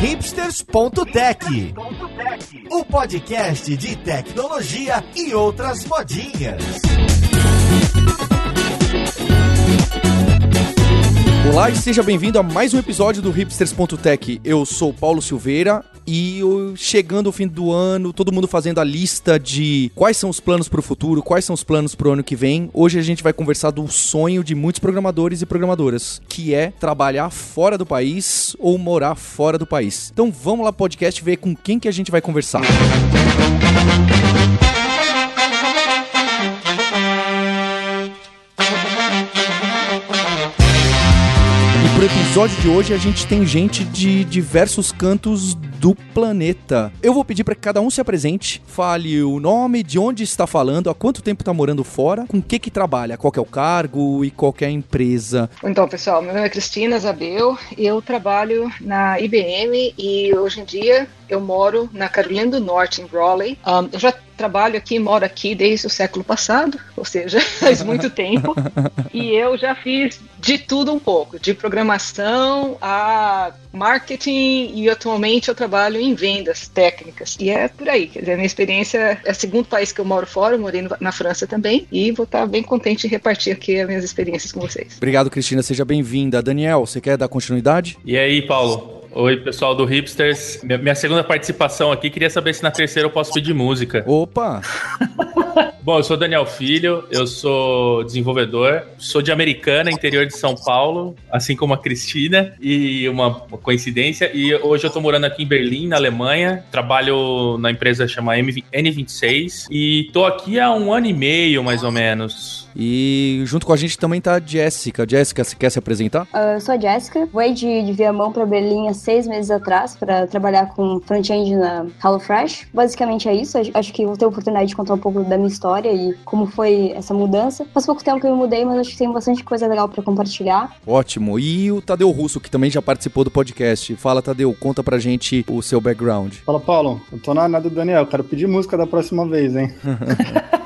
hipsters.tech, o podcast de tecnologia e outras modinhas. Olá e seja bem-vindo a mais um episódio do hipsters.tech. Eu sou Paulo Silveira e chegando ao fim do ano, todo mundo fazendo a lista de quais são os planos para o futuro, quais são os planos para o ano que vem. Hoje a gente vai conversar do sonho de muitos programadores e programadoras, que é trabalhar fora do país ou morar fora do país. Então vamos lá podcast ver com quem que a gente vai conversar. Música episódio de hoje a gente tem gente de diversos cantos do planeta. Eu vou pedir para que cada um se apresente, fale o nome, de onde está falando, há quanto tempo está morando fora, com o que que trabalha, qual é o cargo e qual é a empresa. Então, pessoal, meu nome é Cristina Zabel, eu trabalho na IBM e hoje em dia eu moro na Carolina do Norte, em Raleigh. Um, eu já trabalho aqui, moro aqui desde o século passado, ou seja, faz muito tempo. E eu já fiz de tudo um pouco, de programação a marketing e atualmente eu trabalho em vendas técnicas. E é por aí, quer dizer, a minha experiência é o segundo país que eu moro fora, eu morei na França também e vou estar bem contente em repartir aqui as minhas experiências com vocês. Obrigado, Cristina, seja bem-vinda. Daniel, você quer dar continuidade? E aí, Paulo? Oi, pessoal do Hipsters. Minha segunda participação aqui, queria saber se na terceira eu posso pedir música. Opa! Bom, eu sou Daniel Filho, eu sou desenvolvedor, sou de Americana, interior de São Paulo, assim como a Cristina, e uma, coincidência. E hoje eu tô morando aqui em Berlim, na Alemanha, trabalho na empresa chama N26 e tô aqui há um ano e meio, mais ou menos. E junto com a gente também tá a Jéssica. Jéssica, você quer se apresentar? Uh, eu sou a Jéssica, voei de, de Viamão para Berlim há seis meses atrás para trabalhar com front-end na HelloFresh. Basicamente é isso, acho que vou ter a oportunidade de contar um pouco da minha história e como foi essa mudança. Faz pouco tempo que eu me mudei, mas acho que tem bastante coisa legal para compartilhar. Ótimo. E o Tadeu Russo, que também já participou do podcast. Fala, Tadeu, conta pra gente o seu background. Fala, Paulo. Eu tô na nada do Daniel, quero pedir música da próxima vez, hein?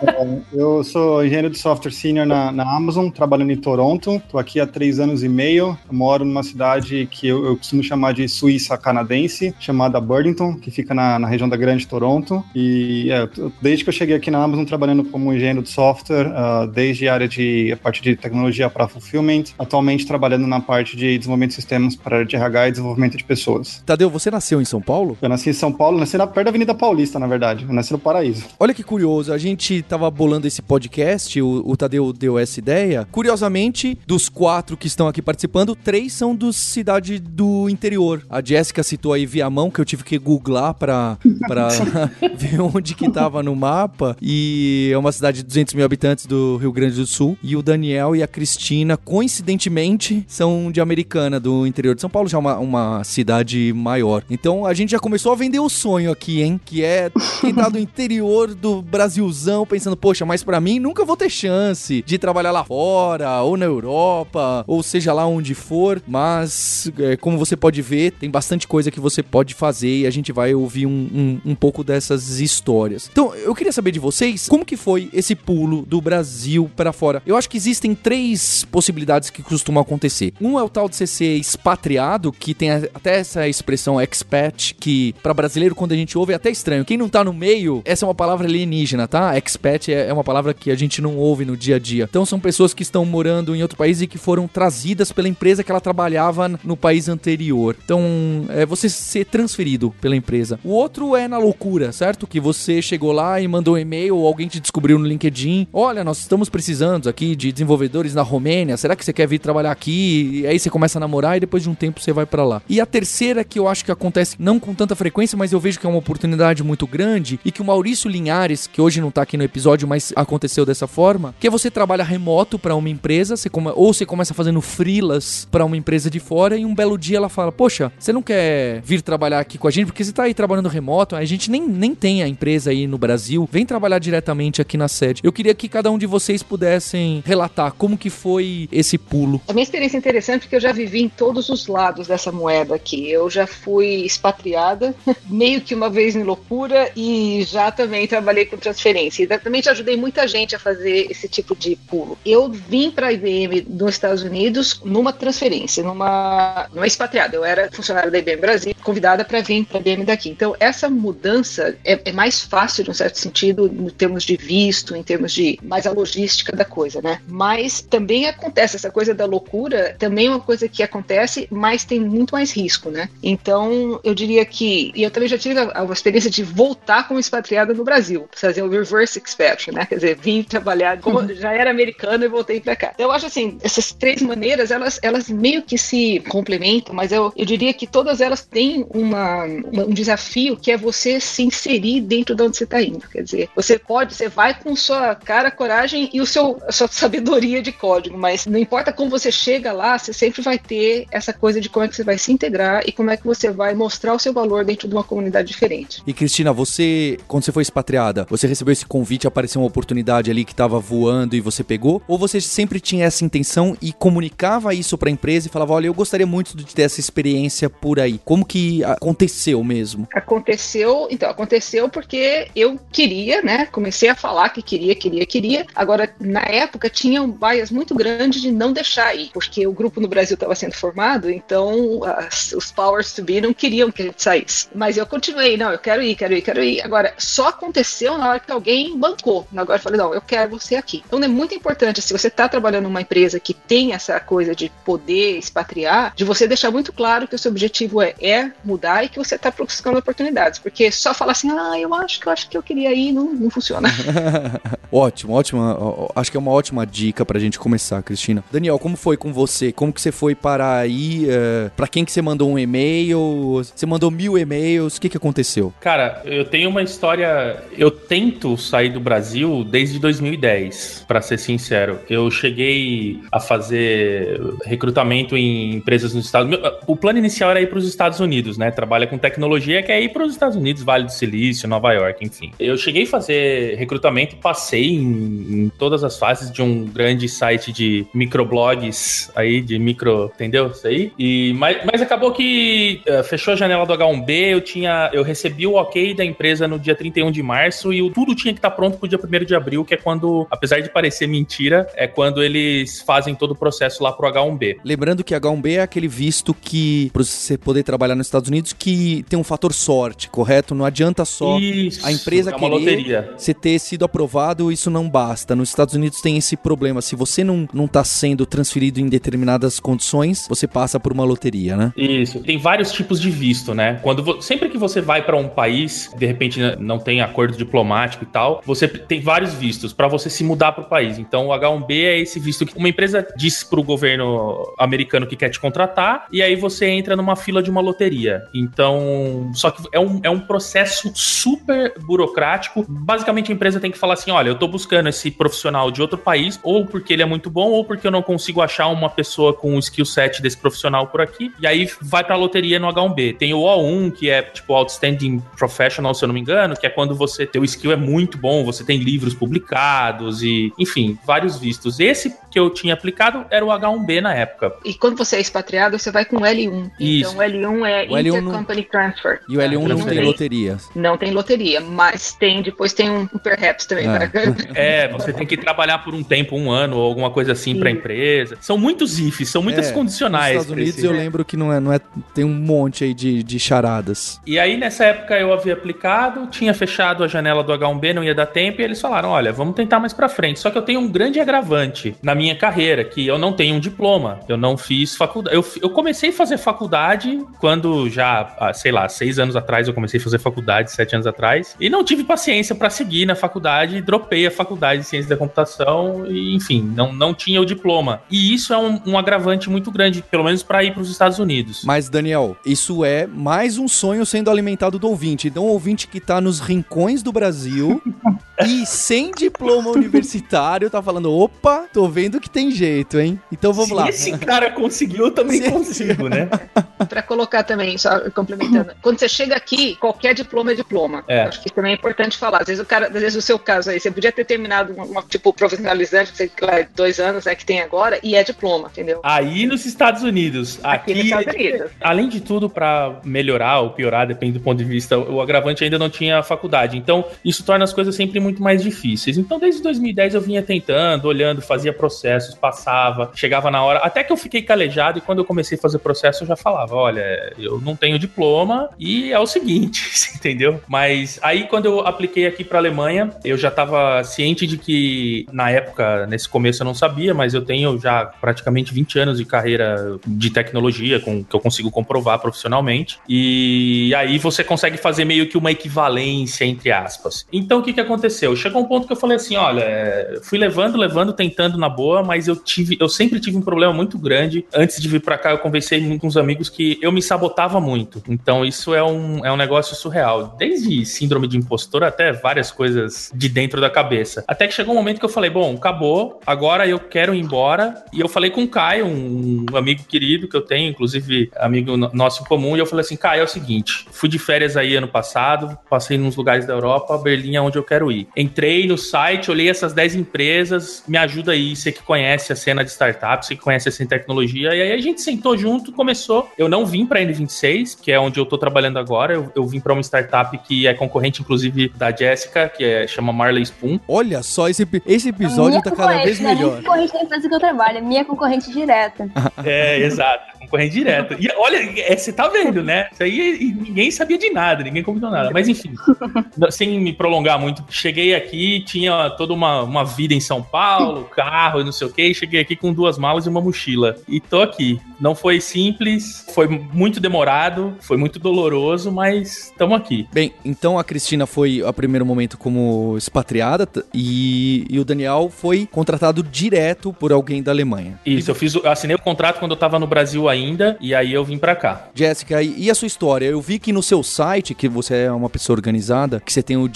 é, eu sou engenheiro de software senior na, na, Amazon, trabalhando em Toronto. Tô aqui há três anos e meio. Eu moro numa cidade que eu, eu costumo chamar de Suíça canadense, chamada Burlington, que fica na, na região da Grande Toronto. E é, desde que eu cheguei aqui na Amazon trabalhando como engenheiro de software, uh, desde a área de a parte de tecnologia para fulfillment, atualmente trabalhando na parte de desenvolvimento de sistemas para área de RH e desenvolvimento de pessoas. Tadeu, você nasceu em São Paulo? Eu nasci em São Paulo, nasci na perto da Avenida Paulista, na verdade. Eu nasci no Paraíso. Olha que curioso, a gente tava bolando esse podcast, o, o Tadeu deu essa ideia. Curiosamente, dos quatro que estão aqui participando, três são do cidade do interior. A Jéssica citou aí Viamão, que eu tive que googlar pra ver onde que tava no mapa. E é uma cidade de 200 mil habitantes do Rio Grande do Sul. E o Daniel e a Cristina, coincidentemente, são de Americana, do interior de São Paulo, já é uma, uma cidade maior. Então a gente já começou a vender o sonho aqui, hein? Que é quem tá do interior do Brasilzão, pensando, poxa, mas para mim nunca vou ter chance de trabalhar lá fora, ou na Europa, ou seja lá onde for. Mas, é, como você pode ver, tem bastante coisa que você pode fazer e a gente vai ouvir um, um, um pouco dessas histórias. Então, eu queria saber de vocês como que foi esse pulo do Brasil para fora. Eu acho que existem três possibilidades que costumam acontecer. Um é o tal de você ser expatriado, que tem até essa expressão expat, que para brasileiro, quando a gente ouve, é até estranho. Quem não tá no meio, essa é uma palavra alienígena, tá? Expat é, é uma palavra que a gente não ouve no dia a dia. Então, são pessoas que estão morando em outro país e que foram trazidas pela empresa que ela trabalhava no país anterior. Então, é você ser transferido pela empresa. O outro é na loucura, certo? Que você chegou lá e mandou um e-mail ou alguém te descobriu no LinkedIn. Olha, nós estamos precisando aqui de desenvolvedores na Romênia. Será que você quer vir trabalhar aqui? E aí você começa a namorar e depois de um tempo você vai para lá. E a terceira que eu acho que acontece não com tanta frequência, mas eu vejo que é uma oportunidade muito grande e que o Maurício Linhares, que hoje não tá aqui no episódio, mas aconteceu dessa forma, que é você trabalha remoto para uma empresa, você come... ou você começa fazendo freelas para uma empresa de fora e um belo dia ela fala: "Poxa, você não quer vir trabalhar aqui com a gente porque você tá aí trabalhando remoto, a gente nem, nem tem a empresa aí no Brasil, vem trabalhar diretamente aqui na sede". Eu queria que cada um de vocês pudessem relatar como que foi esse pulo. A minha experiência é interessante porque eu já vivi em todos os lados dessa moeda aqui. Eu já fui expatriada, meio que uma vez em loucura e já também trabalhei com transferência. E também já ajudei muita gente a fazer esse tipo de pulo. Eu vim para a IBM dos Estados Unidos numa transferência, numa, numa expatriada. Eu era funcionário da IBM Brasil, convidada para vir para a BM daqui. Então, essa mudança é, é, mais fácil, de um certo sentido, em termos de visto, em termos de mais a logística da coisa, né? Mas também acontece, essa coisa da loucura também é uma coisa que acontece, mas tem muito mais risco, né? Então, eu diria que. E eu também já tive a, a experiência de voltar como expatriada no Brasil, fazer o reverse expatriation, né? Quer dizer, vim trabalhar como já era americano e voltei para cá. Então, eu acho assim, essas três maneiras, elas, elas meio que se complementam, mas eu, eu diria que todas elas têm uma, uma, um desafio que é você se inserir dentro de onde você está indo. Quer dizer, você pode, você vai com sua cara, coragem e o seu, a sua sabedoria de código, mas não importa como você chega lá, você sempre vai ter essa coisa de como é que você vai se integrar e como é que você vai mostrar o seu valor dentro de uma comunidade diferente. E Cristina, você, quando você foi expatriada, você recebeu esse convite, apareceu uma oportunidade ali que estava voando e você pegou? Ou você sempre tinha essa intenção e comunicava isso para a empresa e falava: olha, eu gostaria muito de ter essa experiência por aí? Como que aconteceu mesmo? Aconteceu, então, aconteceu porque eu queria, né? Comecei a falar que queria, queria, queria. Agora, na época, tinha um bias muito grande de não deixar ir, porque o grupo no Brasil estava sendo formado, então as, os powers to be não queriam que a gente saísse. Mas eu continuei, não, eu quero ir, quero ir, quero ir. Agora, só aconteceu na hora que alguém bancou. Agora eu falei, não, eu quero você aqui. Então é muito importante, se você está trabalhando numa empresa que tem essa coisa de poder expatriar, de você deixar muito claro que o seu objetivo é, é mudar e que você está buscando oportunidades. Porque só falar assim, ah, eu acho que eu acho que eu queria ir, não, não funciona. ótimo, ótimo. Acho que é uma ótima dica pra gente começar, Cristina. Daniel, como foi com você? Como que você foi para aí? Uh, pra quem que você mandou um e-mail? Você mandou mil e-mails? O que que aconteceu? Cara, eu tenho uma história. Eu tento sair do Brasil desde 2010, para ser sincero. Eu cheguei a fazer recrutamento em empresas nos Estados Unidos. O plano inicial era ir para os Estados Unidos, né? Trabalha com tecnologia, que é ir para os Estados Unidos, Vale do Silício, Nova York, enfim. Eu cheguei a fazer recrutamento e passei em, em todas as fases de um grande site de microblogs aí, de micro, entendeu? Isso aí. E, mas, mas acabou que uh, fechou a janela do H1B, eu tinha, eu recebi o ok da empresa no dia 31 de março e o, tudo tinha que estar tá pronto pro dia 1 de abril, que é quando, apesar de parecer mentira, é quando eles fazem todo o processo lá pro H1B. Lembrando que H1B é aquele visto que, pra você poder trabalhar nos Estados Unidos, que tem um fator sorte, correto? Não adianta só isso, a empresa é querer loteria. você ter sido aprovado, isso não basta. Nos Estados Unidos tem esse problema. Se você não, não tá sendo transferido em determinadas condições, você passa por uma loteria, né? Isso. Tem vários tipos de visto, né? Quando sempre que você vai para um país, de repente não tem acordo diplomático e tal, você tem vários vistos para você se mudar para o país. Então o H1B é esse visto que uma empresa diz para o governo americano que quer te contratar e aí você entra numa fila de uma loteria. Então, só que é um, é um processo super burocrático. Basicamente a empresa tem que falar assim, olha, eu tô buscando esse profissional de outro país ou porque ele é muito bom ou porque eu não consigo achar uma pessoa com o skill set desse profissional por aqui. E aí vai para a loteria no H1B. Tem o O1, que é tipo Outstanding Professional, se eu não me engano, que é quando você teu skill é muito bom, você tem livros publicados e, enfim, vários vistos. Esse que eu tinha aplicado era o H1B na época. E quando você é expatriado, você vai com o L1. Isso. Então o L1 é o Intercompany não... Transfer. E o L1 não, não tem loteria. Não tem loteria, mas tem, depois tem um, um também. É. é, você tem que trabalhar por um tempo, um ano ou alguma coisa assim para a empresa. São muitos ifs, são muitas é, condicionais. Nos Estados Unidos eu lembro que não é, não é, tem um monte aí de, de charadas. E aí nessa época eu havia aplicado, tinha fechado a janela do H1B, não ia dar tempo, e eles falaram: olha, vamos tentar mais pra frente. Só que eu tenho um grande agravante na minha carreira, que eu não tenho um diploma. Eu não fiz faculdade. Eu, eu comecei a fazer faculdade quando já, sei lá, seis anos atrás eu comecei a fazer faculdade, sete anos atrás, e não tive paciência para seguir na faculdade, dropei a faculdade de ciência da computação, e enfim, não, não tinha o diploma. E isso é um, um agravante muito grande, pelo menos para ir para os Estados Unidos. Mas, Daniel, isso é mais um sonho sendo alimentado do ouvinte. Então, o ouvinte que tá nos rincões do Brasil e sem diploma universitário tá falando: opa, tô vendo que tem jeito, hein? Então vamos Se lá. Se esse cara conseguiu, eu também Se consigo, né? Pra colocar também, só complementando. Quando você chega aqui, qualquer diploma é diploma. É. Acho que também é importante falar. Às vezes o cara, às vezes o seu caso aí, você podia ter terminado uma, uma tipo profissionalizante, sei lá, dois anos, é que tem agora, e é diploma, entendeu? Aí nos Estados Unidos. Aqui, aqui nos Estados Unidos. Além de tudo, para melhorar ou piorar, depende do ponto de vista, o agravante ainda não tinha faculdade. Então, isso torna as coisas sempre muito mais difíceis. Então, desde 2010 eu vinha tentando, olhando, fazia processos, passava, chegava na hora, até que eu fiquei calejado e quando eu comecei a fazer processo eu já falava, olha, eu não tenho diploma e é o seguinte, entendeu? Mas aí quando eu apliquei aqui para Alemanha, eu já estava ciente de que na época, nesse começo eu não sabia, mas eu tenho já praticamente 20 anos de carreira de tecnologia com que eu consigo comprovar profissionalmente. E aí você consegue fazer meio que uma equivalência entre aspas. Então o que que aconteceu? Chegou um ponto que eu falei assim, olha, é, fui levando, levando, tentando na boa, mas eu tive, eu sempre tive um problema muito grande. Antes de vir para cá, eu conversei com uns amigos que eu me sabotava muito. Então isso é um, é um negócio surreal. Desde síndrome de impostor até várias coisas de dentro da cabeça. Até que chegou um momento que eu falei, bom, acabou, agora eu quero ir embora. E eu falei com o Caio, um amigo querido que eu tenho, inclusive amigo nosso em comum, e eu falei assim, Caio, é o seguinte, fui de férias aí ano passado, passei nos lugares da Europa, Berlim é onde eu quero ir. Entrei no site, olhei essas 10 empresas, me ajuda aí, você que conhece a cena de startups, você que conhece essa tecnologia, e aí a gente sentou junto, começou. Eu não vim para N26, que é onde eu tô trabalhando agora, eu, eu vim para uma startup que é concorrente, inclusive, da Jéssica, que é, chama Marley Spoon. Olha só, esse, esse episódio tá cada vez né? melhor. Minha concorrente da empresa que eu trabalho, é minha concorrente direta. É, exato. Concorrente direto. E olha, é, você tá vendo, né? Isso aí ninguém sabia de nada, ninguém combinou nada. Mas enfim, sem me prolongar muito, cheguei aqui, tinha toda uma, uma vida em São Paulo, carro e não sei o quê, e cheguei aqui com duas malas e uma mochila. E tô aqui. Não foi simples, foi muito demorado, foi muito doloroso, mas estamos aqui. Bem, então a Cristina foi a primeiro momento como expatriada e, e o Daniel foi contratado direto por alguém da Alemanha. Isso, eu fiz, eu assinei o contrato quando eu tava no Brasil ainda e aí eu vim para cá. Jéssica, e a sua história? Eu vi que no seu site, que você é uma pessoa organizada, que você tem o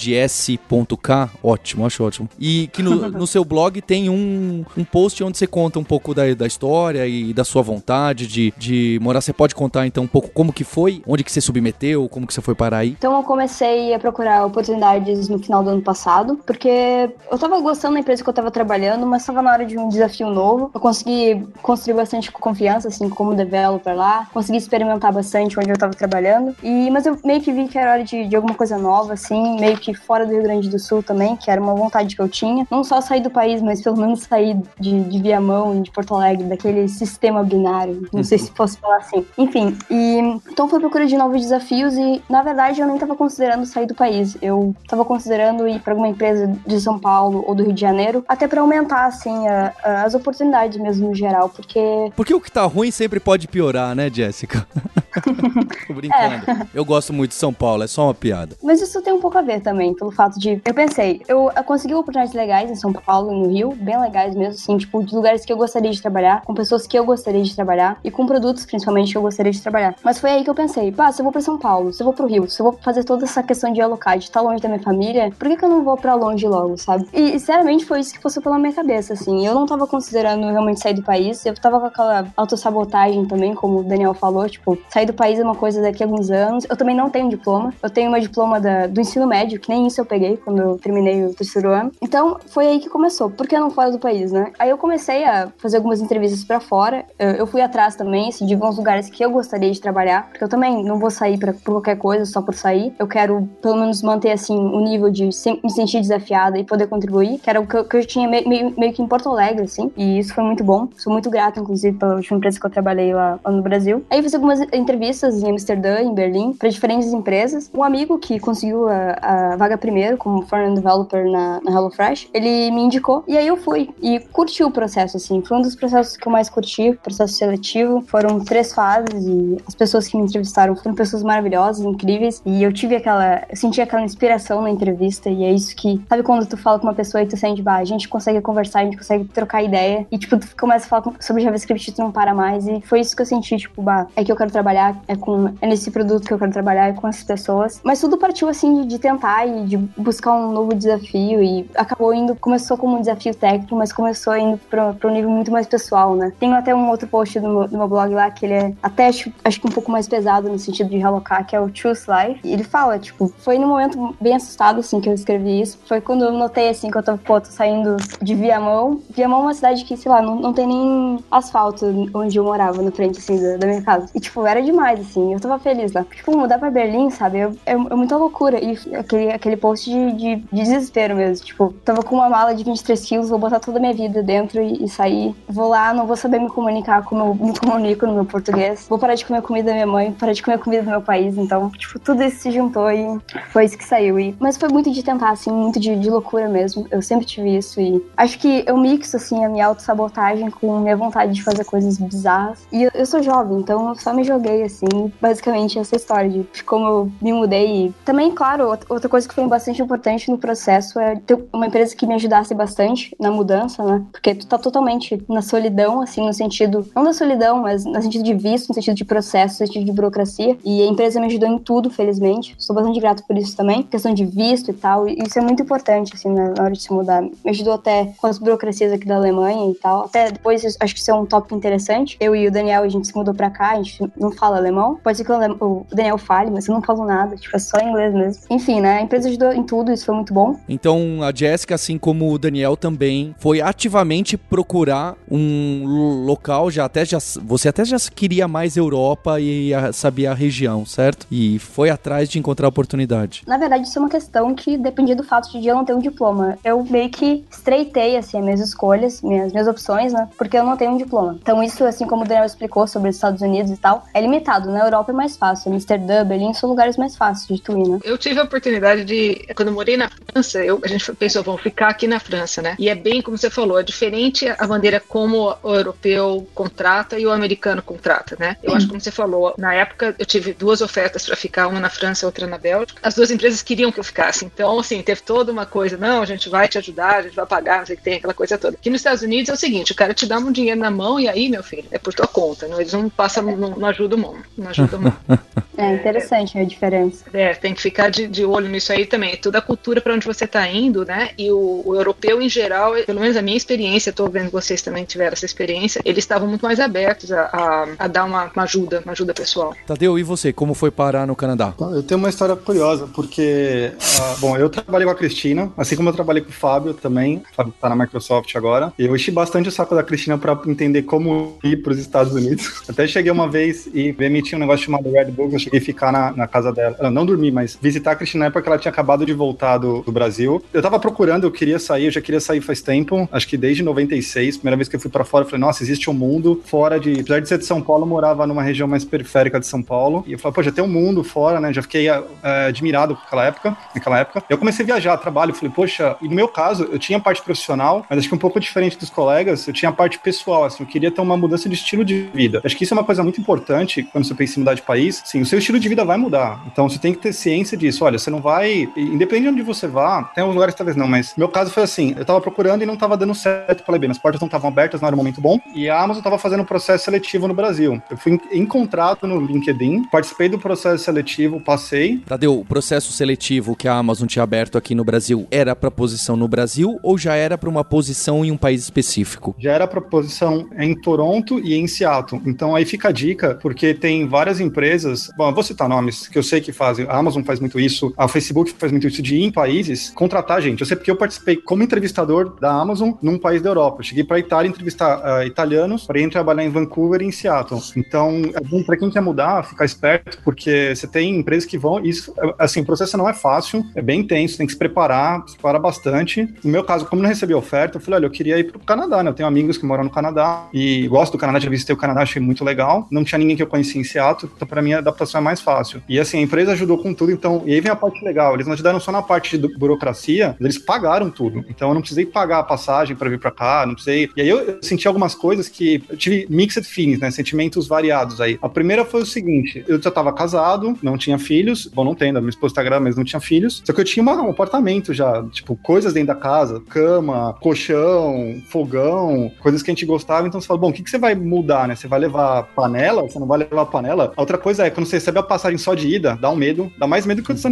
ótimo, acho ótimo. E que no, no seu blog tem um, um post onde você conta um pouco da, da história e da sua vontade de, de morar. Você pode contar então um pouco como que foi, onde que você submeteu, como que você foi parar aí? Então eu comecei a procurar oportunidades no final do ano passado, porque eu tava gostando da empresa que eu tava trabalhando, mas tava na hora de um desafio novo. Eu consegui construir bastante confiança, assim, como developer lá, consegui experimentar bastante onde eu tava trabalhando. E, mas eu meio que vi que era hora de, de alguma coisa nova, assim, meio que fora do Rio Grande do Sul também, que era uma vontade que eu tinha. Não só sair do país, mas pelo menos sair de, de Viamão, de Porto Alegre, daquele sistema binário. Não sei se posso falar assim. Enfim, e então fui procura de novos desafios e, na verdade, eu nem tava considerando sair do país. Eu tava considerando ir para alguma empresa de São Paulo ou do Rio de Janeiro, até para aumentar, assim, a, a, as oportunidades mesmo no geral, porque. Porque o que tá ruim sempre pode piorar, né, Jéssica? Tô brincando. É. Eu gosto muito de São Paulo, é só uma piada. Mas isso tem um pouco a ver também, pelo fato de. Eu pensei, eu, eu consegui oportunidades legais em São Paulo e no Rio, bem legais mesmo, assim, tipo, de lugares que eu gostaria de trabalhar, com pessoas que eu gostaria de trabalhar e com produtos, principalmente, que eu gostaria de trabalhar. Mas foi aí que eu pensei, pá, se eu vou pra São Paulo, se eu vou pro Rio, se eu vou fazer toda essa questão de alocar, de estar longe da minha família, por que, que eu não vou pra longe logo, sabe? E, sinceramente, foi isso que passou pela minha cabeça, assim. Eu não tava considerando realmente sair do país, eu tava com aquela autossabotagem também, como o Daniel falou, tipo, sair do país é uma coisa daqui a alguns anos. Eu também não tenho diploma. Eu tenho meu diploma da, do ensino médio, que nem isso eu peguei quando eu terminei o terceiro ano. Então, foi aí que começou. Por que não fora do país, né? Aí eu comecei a fazer algumas entrevistas para fora. Eu, eu, fui atrás também, assim, de alguns lugares que eu gostaria de trabalhar, porque eu também não vou sair pra, por qualquer coisa só por sair. Eu quero, pelo menos, manter, assim, o nível de me sentir desafiada e poder contribuir, que era o que eu, que eu tinha meio, meio, que em Porto Alegre, assim. E isso foi muito bom. Sou muito grata, inclusive, pela última empresa que eu trabalhei lá, lá no Brasil. Aí fiz algumas entrevistas em Amsterdã, em Berlim, para diferentes empresas. Um amigo que conseguiu a, a vaga primeiro como foreign developer na, na HelloFresh, ele me indicou e aí eu fui e curti o processo, assim. Foi um dos processos que eu mais curti, processo seletivo. Foram três fases e as pessoas que me entrevistaram foram pessoas maravilhosas, incríveis e eu tive aquela, eu senti aquela inspiração na entrevista e é isso que, sabe quando tu fala com uma pessoa e tu sente, bah, a gente consegue conversar, a gente consegue trocar ideia e tipo, tu começa a falar sobre JavaScript e tu não para mais e foi isso que eu senti, tipo, bah, é que eu quero trabalhar, é com é nesse produto que eu quero trabalhar, é com essas pessoas. Mas tudo partiu assim de, de tentar e de buscar um novo desafio e acabou indo, começou como um desafio técnico, mas começou indo para um nível muito mais pessoal, né? Tenho até um outro post do meu, do meu blog lá que ele é até acho, acho que um pouco mais pesado no sentido de realocar, que é o Choose Life. E ele fala, tipo, foi num momento bem assustado assim que eu escrevi isso. Foi quando eu notei assim que eu tô, pô, tô saindo de Viamão. Viamão é uma cidade que, sei lá, não, não tem nem asfalto onde eu morava, na frente, assim, da, da, minha casa. E, tipo, era demais, assim, eu tava feliz lá. Tipo, mudar pra Berlim, sabe, é, é, é muita loucura. E aquele, aquele post de, de, de, desespero mesmo. Tipo, tava com uma mala de 23 quilos, vou botar toda a minha vida dentro e, e, sair. Vou lá, não vou saber me comunicar como eu me comunico no meu português. Vou parar de comer comida da minha mãe, parar de comer comida do meu país. Então, tipo, tudo isso se juntou e foi isso que saiu. E, mas foi muito de tentar, assim, muito de, de loucura mesmo. Eu sempre tive isso e acho que eu mixo, assim, a minha autossabotagem com minha vontade de fazer coisas bizarras. E eu, eu sou jovem, então eu só me joguei, assim, basicamente essa história de como eu me mudei. E também, claro, outra coisa que foi bastante importante no processo é ter uma empresa que me ajudasse bastante na mudança, né? Porque tu tá totalmente na solidão, assim, no sentido, não da solidão, mas no sentido de visto, no sentido de processo, no sentido de burocracia. E a empresa me ajudou em tudo, felizmente. Sou bastante grato por isso também. Questão de visto e tal. E isso é muito importante, assim, na hora de se mudar. Me ajudou até com as burocracias aqui da Alemanha e tal. Até depois, acho que isso é um tópico interessante. Eu e o Daniel, a gente se mudou pra cá, a gente não fala alemão. Pode ser que o Daniel fale, mas eu não falo nada. Tipo, é só inglês mesmo. Enfim, né? A empresa ajudou em tudo, isso foi muito bom. Então, a Jessica, assim como o Daniel também, foi ativamente procurar um local, já até já, você até já queria mais Europa e sabia a região, certo? E foi atrás de encontrar a oportunidade. Na verdade, isso é uma questão que dependia do fato de eu não ter um diploma. Eu meio que estreitei, assim, as minhas escolhas, minhas, minhas opções, né? Porque eu não tenho um diploma. Então, isso, assim como o Daniel explicou sobre os Estados Unidos e tal, é limitado. Na Europa é mais fácil. Amsterdã, Berlim são lugares mais fáceis de tu ir, né? Eu tive a oportunidade de, quando eu morei na França, eu, a gente pensou, vamos ficar aqui na França, né? E é bem como você falou, é diferente a bandeira como o europeu contrata e o americano contrata, né? Eu acho como você falou, na época eu tive duas ofertas para ficar, uma na França e outra na Bélgica. As duas empresas queriam que eu ficasse. Então, assim, teve toda uma coisa, não, a gente vai te ajudar, a gente vai pagar, não sei o que tem, aquela coisa toda. Aqui nos Estados Unidos é o seguinte, o cara te dá um dinheiro na mão e aí, meu filho, é por tua conta. Não, eles não passam, não, não ajudam mão. Não ajudam mão. É interessante a diferença. É, tem que ficar de, de olho nisso aí também. Toda a cultura para onde você está indo, né? E o, o, europeu em geral, pelo menos a minha experiência, estou vendo que vocês também tiveram essa experiência, eles estavam muito mais abertos a, a, a dar uma, uma, ajuda, uma ajuda pessoal. Tadeu, e você? Como foi parar no Canadá? Eu tenho uma história curiosa, porque, uh, bom, eu trabalhei com a Cristina, assim como eu trabalhei com o Fábio também, o Fábio tá na Microsoft agora, e eu enchi bastante o saco da Cristina para entender como ir para os Estados Unidos. Até cheguei uma vez e emitir um negócio chamado Red Bull, eu cheguei a ficar na, na casa dela, não, não dormi, mas visitar a Cristina na época que ela tinha acabado de voltar do, do Brasil. Eu tava procurando, eu queria sair, eu já queria sair faz tempo, acho que desde 96, primeira vez que eu fui para fora, eu falei, nossa, existe um mundo fora de. Apesar de ser de São Paulo, eu morava numa região mais periférica de São Paulo. E eu falei, pô, já tem um mundo fora, né? Já fiquei é, admirado naquela época, naquela época. Eu comecei a viajar, trabalho, falei, poxa, e no meu caso, eu tinha parte profissional, mas acho que um pouco diferente dos colegas, eu tinha a parte pessoal, assim, eu queria ter uma mudança de estilo de vida. Acho que isso é uma coisa muito importante quando você pensa em mudar de país. Sim, o seu estilo de vida vai mudar. Então você tem que ter ciência disso. Olha, você não vai. Independente de onde você vá, tem alguns lugares talvez não, mas meu caso foi assim: eu tava procurando e não tava dando certo. Falei, bem, as portas não estavam abertas, não era um momento bom. E a Amazon tava fazendo um processo seletivo no Brasil. Eu fui encontrado no LinkedIn, participei do processo seletivo, passei. Tadeu, o processo seletivo que a Amazon tinha aberto aqui no Brasil era para posição no Brasil ou já era para uma posição em um país específico? Já era para posição em Toronto e em Seattle. Então aí fica a dica, porque tem várias empresas, bom, eu vou citar nomes que eu sei que fazem, a Amazon faz muito isso, a Facebook faz muito isso de em países contratar gente. Eu sei porque eu participei como entrevistador da Amazon num país da Europa. Eu cheguei para Itália entrevistar uh, italianos para ir trabalhar em Vancouver e em Seattle. Então, é para quem quer mudar, ficar esperto, porque você tem empresas que vão. Isso, assim, o processo não é fácil, é bem intenso, tem que se preparar, se preparar bastante. No meu caso, como não recebi oferta, eu falei, olha, eu queria ir para o Canadá, né? Eu tenho amigos que moram no Canadá e gosto do Canadá, já visitei o Canadá, achei muito legal. Não tinha ninguém que eu conhecia em Seattle, então para mim a adaptação é mais fácil. E assim, a empresa ajudou com tudo, então, e aí vem a parte legal, eles não ajudaram só na parte de burocracia, eles pagaram tudo. Então eu não precisei pagar a passagem para vir para cá, não precisei. E aí eu, senti algumas coisas que eu tive mixed feelings, né, sentimentos variados aí. A primeira foi o seguinte, eu já estava casado, não tinha filhos, bom, não tenho, minha esposa tá grávida, mas não tinha filhos. Só que eu tinha uma, um apartamento já, tipo, coisas dentro da casa, cama, colchão, fogão, coisas que a gente gostava. Então você fala, bom, o que, que você vai mudar, né? Você vai levar panela? Você não vai levar panela? A outra coisa é, quando você recebe a passagem só de ida, dá um medo, dá mais medo que quando você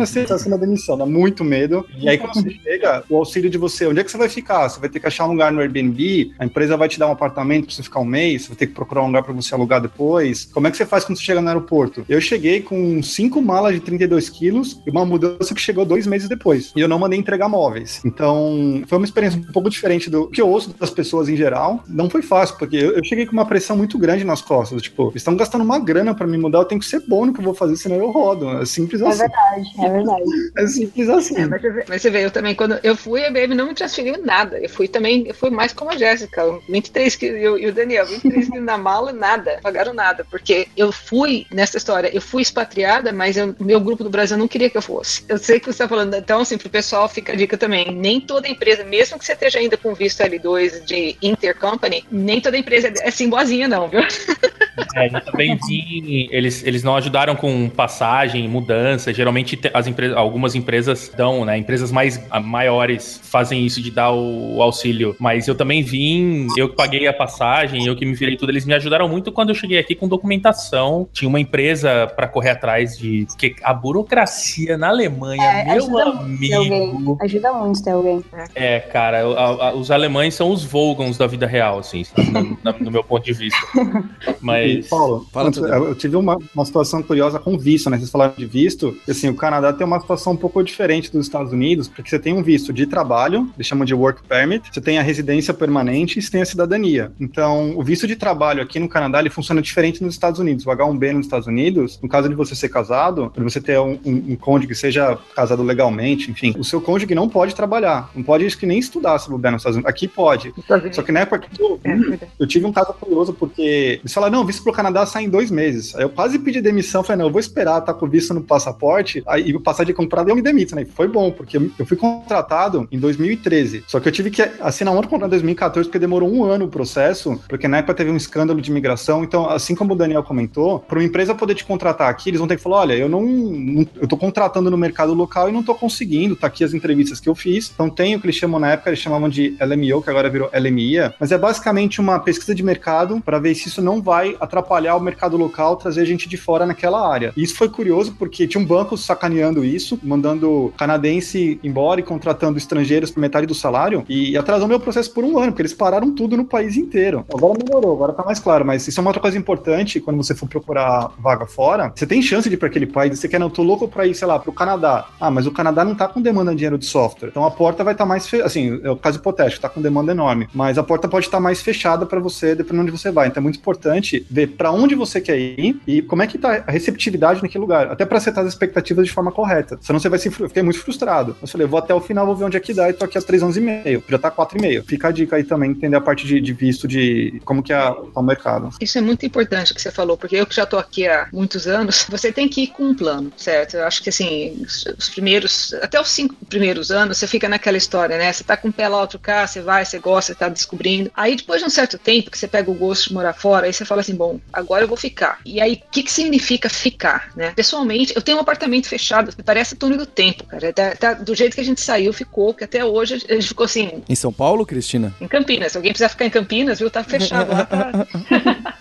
na demissão, dá muito medo. E aí quando você chega, o auxílio de você, onde é que você vai ficar? Você vai ter que achar um lugar no Airbnb, a empresa vai te dar um apartamento para você ficar um mês, você vai ter que procurar um lugar para você alugar depois. Como é que você faz quando você chega no aeroporto? Eu cheguei com cinco malas de 32 quilos e uma mudança que chegou dois meses depois. E eu não mandei entregar móveis. Então, foi uma experiência um pouco diferente do que eu ouço das pessoas em geral. Não foi fácil, porque eu cheguei com uma pressão muito grande nas costas. Tipo, eles estão gastando uma grana para me mudar, eu tenho que ser bom no que eu vou fazer, senão eu rodo. É simples É assim. verdade, é verdade. É simples assim. É, mas, você vê, eu também, quando eu fui, a IBM não me transferiu nada. Eu fui também, eu fui mais como a Jéssica, 23 quilos, e o- e o Daniel, 23 quilos na mala, nada, pagaram nada, porque eu fui nessa história, eu fui expatriada, mas o meu grupo do Brasil não queria que eu fosse. Eu sei que você está falando, então, assim, pro pessoal fica a dica também, nem toda empresa, mesmo que você esteja ainda com visto L2 de intercompany, nem toda empresa é assim boazinha, não, viu? É, eu também vi, eles, eles não ajudaram com passagem, mudança. Geralmente te- as empresas, algumas empresas dão, né? Empresas mais maiores fazem isso de dar o, o auxílio. Mas eu também vim, eu que paguei a passagem, eu que me virei tudo. Eles me ajudaram muito quando eu cheguei aqui com documentação. Tinha uma empresa para correr atrás de. Porque a burocracia na Alemanha, É, meu ajuda muito amigo. Ajuda muito ter alguém. É, cara, a- a- os alemães são os Vogons da vida real, assim, no, na- no meu ponto de vista. E, Mas. Paulo, Fala antes, tudo. eu eu tive uma, uma situação curiosa com visto, né? Vocês falaram de visto. e, Assim, o Canadá tem uma situação um pouco diferente dos Estados Unidos, porque você tem um visto de trabalho, eles chamam de work permit, você tem a residência permanente e você tem a cidadania. Então, o visto de trabalho aqui no Canadá, ele funciona diferente nos Estados Unidos. O H1B nos Estados Unidos, no caso de você ser casado, de você ter um, um, um cônjuge que seja casado legalmente, enfim, o seu cônjuge não pode trabalhar, não pode acho que nem estudar se bobear nos Estados Unidos. Aqui pode. Só que na época que eu É, eu tive um caso curioso, porque eles falaram, não, visto pro Canadá sai em dois meses. Aí eu quase pedi demissão, falei, não, eu vou esperar, tá com visto no passaporte, aí passar de comprado e eu me demito, né? Foi bom, porque eu fui contratado em 2013. Só que eu tive que assinar um outro contrato em 2014, porque demorou um ano o processo, porque na época teve um escândalo de imigração. Então, assim como o Daniel comentou, para uma empresa poder te contratar aqui, eles vão ter que falar, olha, eu não, não- eu tô contratando no mercado local e não tô conseguindo, tá aqui as entrevistas que eu fiz. Então tem o que eles chamam na época, eles chamavam de LMO, que agora virou LMIA, mas é basicamente uma pesquisa de mercado para ver se isso não vai atrapalhar o mercado local, trazer gente de fora naquela área. E isso foi curioso porque tinha um banco sacaneando isso, mandando canadense embora e contratando estrangeiros por metade do salário, e atrasou meu processo por um ano, porque eles pararam tudo no país inteiro. Agora melhorou, agora tá mais claro, mas isso é uma outra coisa importante quando você for procurar vaga fora, você tem chance de ir para aquele país, você quer, não, tô louco para ir, sei lá, pro Canadá. Ah, mas o Canadá não tá com demanda de dinheiro de software. Então a porta vai estar mais, fe... assim, é o caso hipotético, tá com demanda enorme, mas a porta pode estar mais fechada para você, dependendo de onde você vai. Então é muito importante ver para onde você quer ir e como é que tá a receptividade naquele lugar, até para setar as expectativas de forma correta. Senão você vai se eu fiquei muito frustrado. Eu falei, vou até o final, vou ver onde é que dá e tô aqui há três anos e meio. Já tá quatro e meio. Fica a dica aí também, entender a parte de, de visto de como que é o mercado. Isso é muito importante que você falou, porque eu que já estou aqui há muitos anos, você tem que ir com um plano, certo? Eu acho que assim, os- os primeiros, até os cinco primeiros anos, você fica naquela história, né? Você tá com o pé lá outro cá, você vai, você gosta, você tá descobrindo. Aí depois de um certo tempo que você pega o gosto de morar fora, aí você fala assim, bom, agora eu vou ficar. E aí, o que, que significa ficar, né? Pessoalmente, eu tenho um apartamento fechado, parece túnel do tempo, cara. Tá- tá- do jeito que a gente saiu, ficou, que até hoje a gente ficou assim, Em São Paulo, Cristina? em Campinas. Se alguém precisar ficar em Campinas, viu? Tá fechado lá. Tá...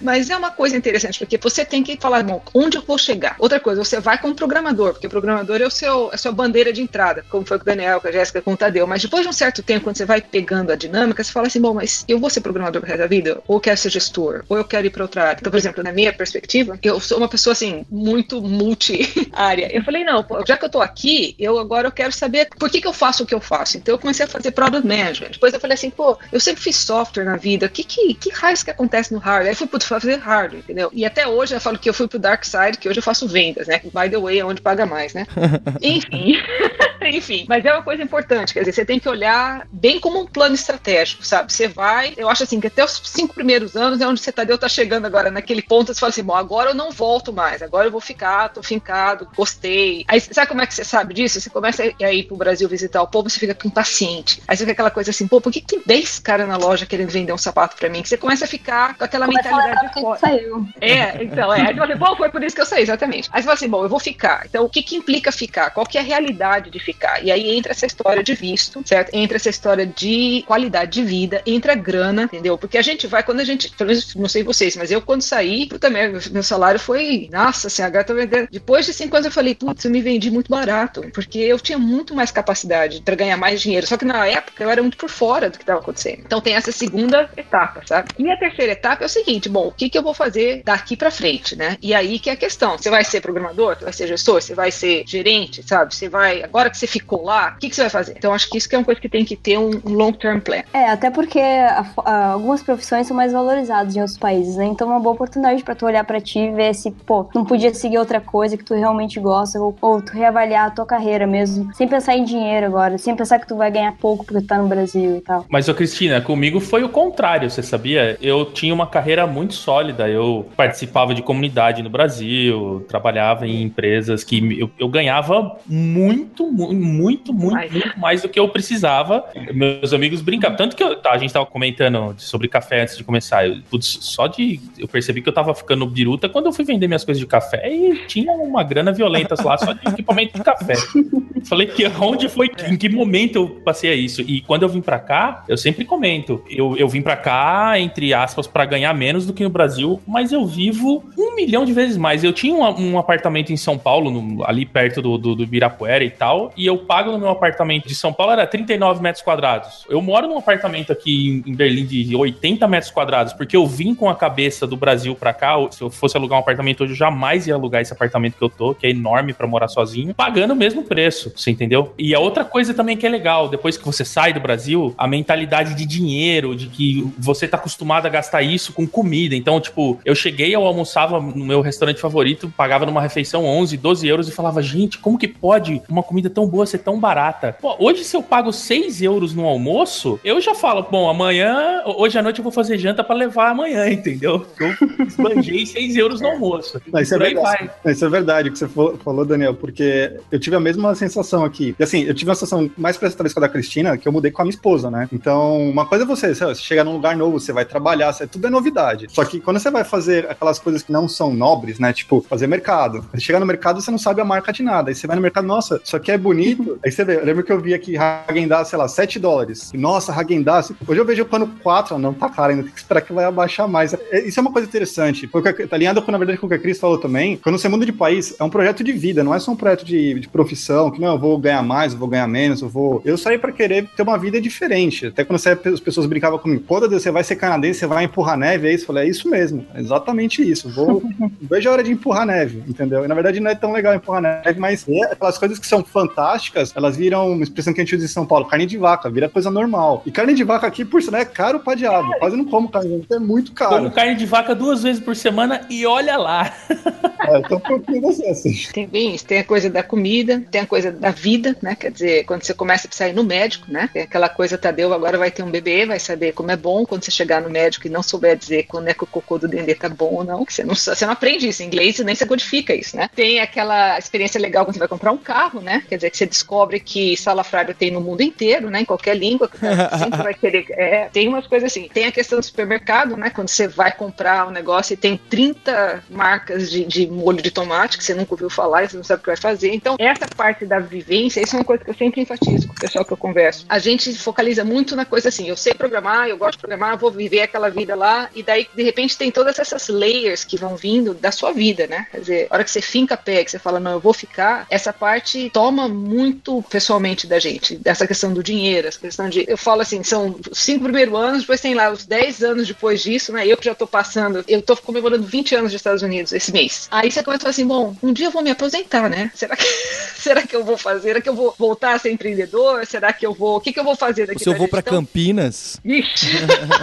Mas é uma coisa interessante, porque você tem que falar, bom, onde eu vou chegar? Outra coisa, você vai como programador, porque o programador é o seu, é a sua bandeira de entrada, como foi com o Daniel, com a Jéssica, com o Tadeu. Mas depois de um certo tempo, quando você vai pegando a dinâmica, você fala assim, bom, mas eu vou ser programador pro resto da vida? Ou eu quero ser gestor? Ou eu quero ir para outra área? Então, por exemplo, na minha perspectiva, eu sou uma pessoa, assim, muito multi-área. Eu falei, não, pô, já que eu tô aqui, eu agora eu quero saber por que, que eu faço o que eu faço. Então, eu comecei a fazer product management. Depois eu falei assim, pô, eu sempre fiz software na vida, que, que, que raios que acontece no hardware? Aí eu fui putz, fazer hardware, entendeu? E até hoje eu falo que eu fui pro dark side, que hoje eu faço vendas, né? By the way, é onde paga mais, né? Enfim. Enfim, mas é uma coisa importante, quer dizer, você tem que olhar bem como um plano estratégico, sabe? Você vai, eu acho assim, que até os cinco primeiros anos é onde você Tadeu tá chegando agora, naquele ponto, você fala assim, bom, agora eu não volto mais, agora eu vou ficar, tô fincado, gostei. Aí, sabe como é que você sabe disso? Você começa a ir pro Brasil visitar o povo, você fica impaciente. Aí você fica aquela coisa assim, pô, por que tem 10 caras na loja querendo vender um sapato pra mim? Que você começa a ficar com aquela Começa mentalidade de fora. saiu. É, então, é. Aí você fala assim, bom, foi por isso que eu saí, exatamente. Aí você fala assim, bom, eu vou ficar. Então, o que que implica ficar? Qual que é a realidade de ficar? E aí entra essa história de visto, certo? Entra essa história de qualidade de vida, entra grana, entendeu? Porque a gente vai, quando a gente, pelo menos, não sei vocês, mas eu quando saí, merda, meu salário foi, nossa, assim, tô vendendo. Depois de cinco anos eu falei, putz, eu me vendi muito barato, porque eu tinha muito mais capacidade para ganhar mais dinheiro. Só que na época eu era muito por fora do que estava acontecendo. Então tem essa segunda etapa, sabe? E a terceira etapa é o seguinte, bom, o que que eu vou fazer daqui para frente, né? E aí que é a questão, você vai ser programador, você vai ser gestor, você vai ser gerente, sabe? Você vai, agora que você ficou lá, o que, que você vai fazer? Então, acho que isso que é uma coisa que tem que ter um, um long-term plan. É, até porque a, a, algumas profissões são mais valorizadas em outros países, né? Então é uma boa oportunidade para tu olhar para ti e ver se, pô, não podia seguir outra coisa que tu realmente gosta, ou, ou tu reavaliar a tua carreira mesmo, sem pensar em dinheiro agora, sem pensar que tu vai ganhar pouco porque tu tá no Brasil e tal. Mas, ô Cristina, comigo foi o contrário, você sabia? Eu tinha uma carreira muito sólida, eu participava de comunidade no Brasil, trabalhava em empresas que eu, eu ganhava muito, muito, muito, muito, muito mais do que eu precisava. Meus amigos brincavam, tanto que eu, tá, a gente tava comentando sobre café antes de começar, eu, putz, só de eu percebi que eu tava ficando biruta quando eu fui vender minhas coisas de café e tinha uma grana violenta lá só de equipamento de café. Falei que onde foi, em que momento eu passei a isso? E quando eu vim para cá, eu sempre comento, eu, eu vim para cá, entre aspas, para ganhar menos do que no Brasil, mas eu vivo um milhão de vezes mais. Eu tinha um, um apartamento em São Paulo, no, ali perto do, do, do Ibirapuera e tal, e eu pago no meu apartamento de São Paulo era 39 metros quadrados. Eu moro num apartamento aqui em, Berlim de 80 metros quadrados, porque eu vim com a cabeça do Brasil para cá. Se eu fosse alugar um apartamento hoje, eu jamais ia alugar esse apartamento que eu tô, que é enorme para morar sozinho, pagando o mesmo preço, você entendeu? E a outra coisa também que é legal, depois que você sai do Brasil, a mentalidade de dinheiro, de que você tá acostumado a gastar isso com comida. Então, tipo, eu cheguei, eu almoçava no meu restaurante favorito, pagava numa refeição 11, 12 euros e falava, gente, como que pode uma comida tão boa ser tão barata? Pô, hoje se eu pago 6 euros no almoço, eu já falo, bom, amanhã, hoje à noite eu vou fazer janta para levar amanhã, entendeu? Eu esbanjei 6 euros no almoço. Não, isso, é verdade. isso é verdade o que você falou, Daniel, porque eu tive a mesma sensação aqui. E assim, eu tive uma sensação mais pra com a da Cristina, que eu mudei com a minha esposa, né? Então, uma coisa é você, você chegar num lugar novo, você vai trabalhar, você, tudo é novidade. Só que quando você vai fazer aquelas coisas que não são nobres, né? Tipo, fazer mercado. Você chega no mercado, você não sabe a marca de nada. Aí você vai no mercado, nossa, isso aqui é bonito. Aí você vê, eu lembro que eu vi aqui Hagendaz, sei lá, 7 dólares. Nossa, Hagendaz. Hoje eu vejo o pano 4, não tá caro ainda, tem que esperar que vai abaixar mais. É, isso é uma coisa interessante. Porque tá alinhado com, na verdade, com o que a Cris falou também. Quando você muda de país, é um projeto de vida, não é só um projeto de, de profissão, que não, eu vou ganhar mais, eu vou ganhar menos, eu vou. Eu saí para querer ter uma vida diferente. Até quando você, as pessoas brincavam comigo, quando você vai ser canadense, você vai empurrar neve, é isso? Eu falei, é isso mesmo, é exatamente isso. Vou. vejo a hora de empurrar neve, entendeu? E na verdade não é tão legal empurrar neve, mas é aquelas coisas que são fantásticas, elas viram uma expressão que a gente usa em São Paulo, carne de vaca, vira coisa normal. E carne de vaca aqui, por sinal, é caro pra diabo. Quase não como carne de vaca, é muito caro. Como carne de vaca duas vezes por semana e olha lá. É, então um pouquinho assim. Tem bem isso, tem a coisa da comida, tem a coisa da vida, né? Quer dizer, quando você começa a sair no médico, né? Tem aquela coisa, Tadeu agora vai ter um bebê, vai saber como é bom quando você chegar no médico e não souber dizer quando é que o cocô do dendê tá bom ou não. Você não, você não aprende isso em inglês, nem se codifica isso, né? Tem aquela experiência legal quando você vai comprar um carro, né? Quer dizer, que você descobre que salafrário tem no mundo inteiro, né? Em qualquer língua, que sempre vai querer. É, tem umas coisas assim. Tem a questão do supermercado, né? Quando você vai comprar um negócio e tem 30 marcas de, de molho de tomate que você nunca ouviu falar e você não sabe o que vai fazer. Então, essa parte da vivência, isso é uma coisa que eu sempre enfatizo com o pessoal que eu converso. A gente focaliza muito na coisa assim, eu sei programar, eu gosto de programar, vou viver aquela vida lá, e daí, de repente, tem todas essas layers que vão vindo da sua vida, né? Quer dizer, a hora que você finca pé, que você fala, não, eu vou ficar, essa parte toma muito pessoalmente da gente, dessa questão do dinheiro, essa questão de, eu falo assim, são os cinco primeiros anos, depois tem lá os dez anos depois disso, né? Eu que já tô passando, eu tô comemorando 20 anos dos Estados Unidos esse mês. Aí você começa a falar assim, bom, um dia eu vou me aposentar, né? Será que, será que eu vou fazer? Será que eu vou voltar a ser empreendedor? Será que eu vou, o que que eu vou fazer daqui Se eu vou para Campinas. Ixi.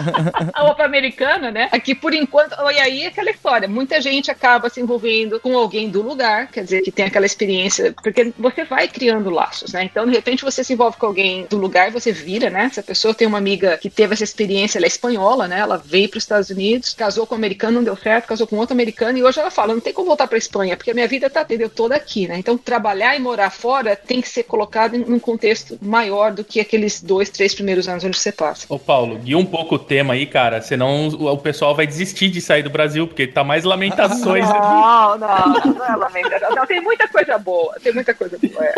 Ou pra Americana, né? Aqui por enquanto, e aí aquela história, muita gente acaba se envolvendo com alguém do lugar, quer dizer, que tem aquela experiência, porque você vai criando laços, né? Então, de repente, você se envolve com alguém do lugar e você vira, né? Se a pessoa tem uma amiga que teve essa experiência, ela é espanhola, né? Ela veio para os Estados Unidos, casou com um americano, não deu certo, casou com outro americano, e hoje ela fala, não tem como voltar para Espanha, porque a minha vida tá, entendeu, toda aqui, né? Então, trabalhar e morar fora tem que ser colocado em um contexto maior do que aqueles dois, três primeiros anos onde você passa. Ô, Paulo, guia um pouco o tema aí, cara, senão o pessoal vai desistir de sair do Brasil, porque tá mais lamentações aqui. Não, não, não é lamentação. Não, tem muita coisa boa, tem muita coisa boa. É.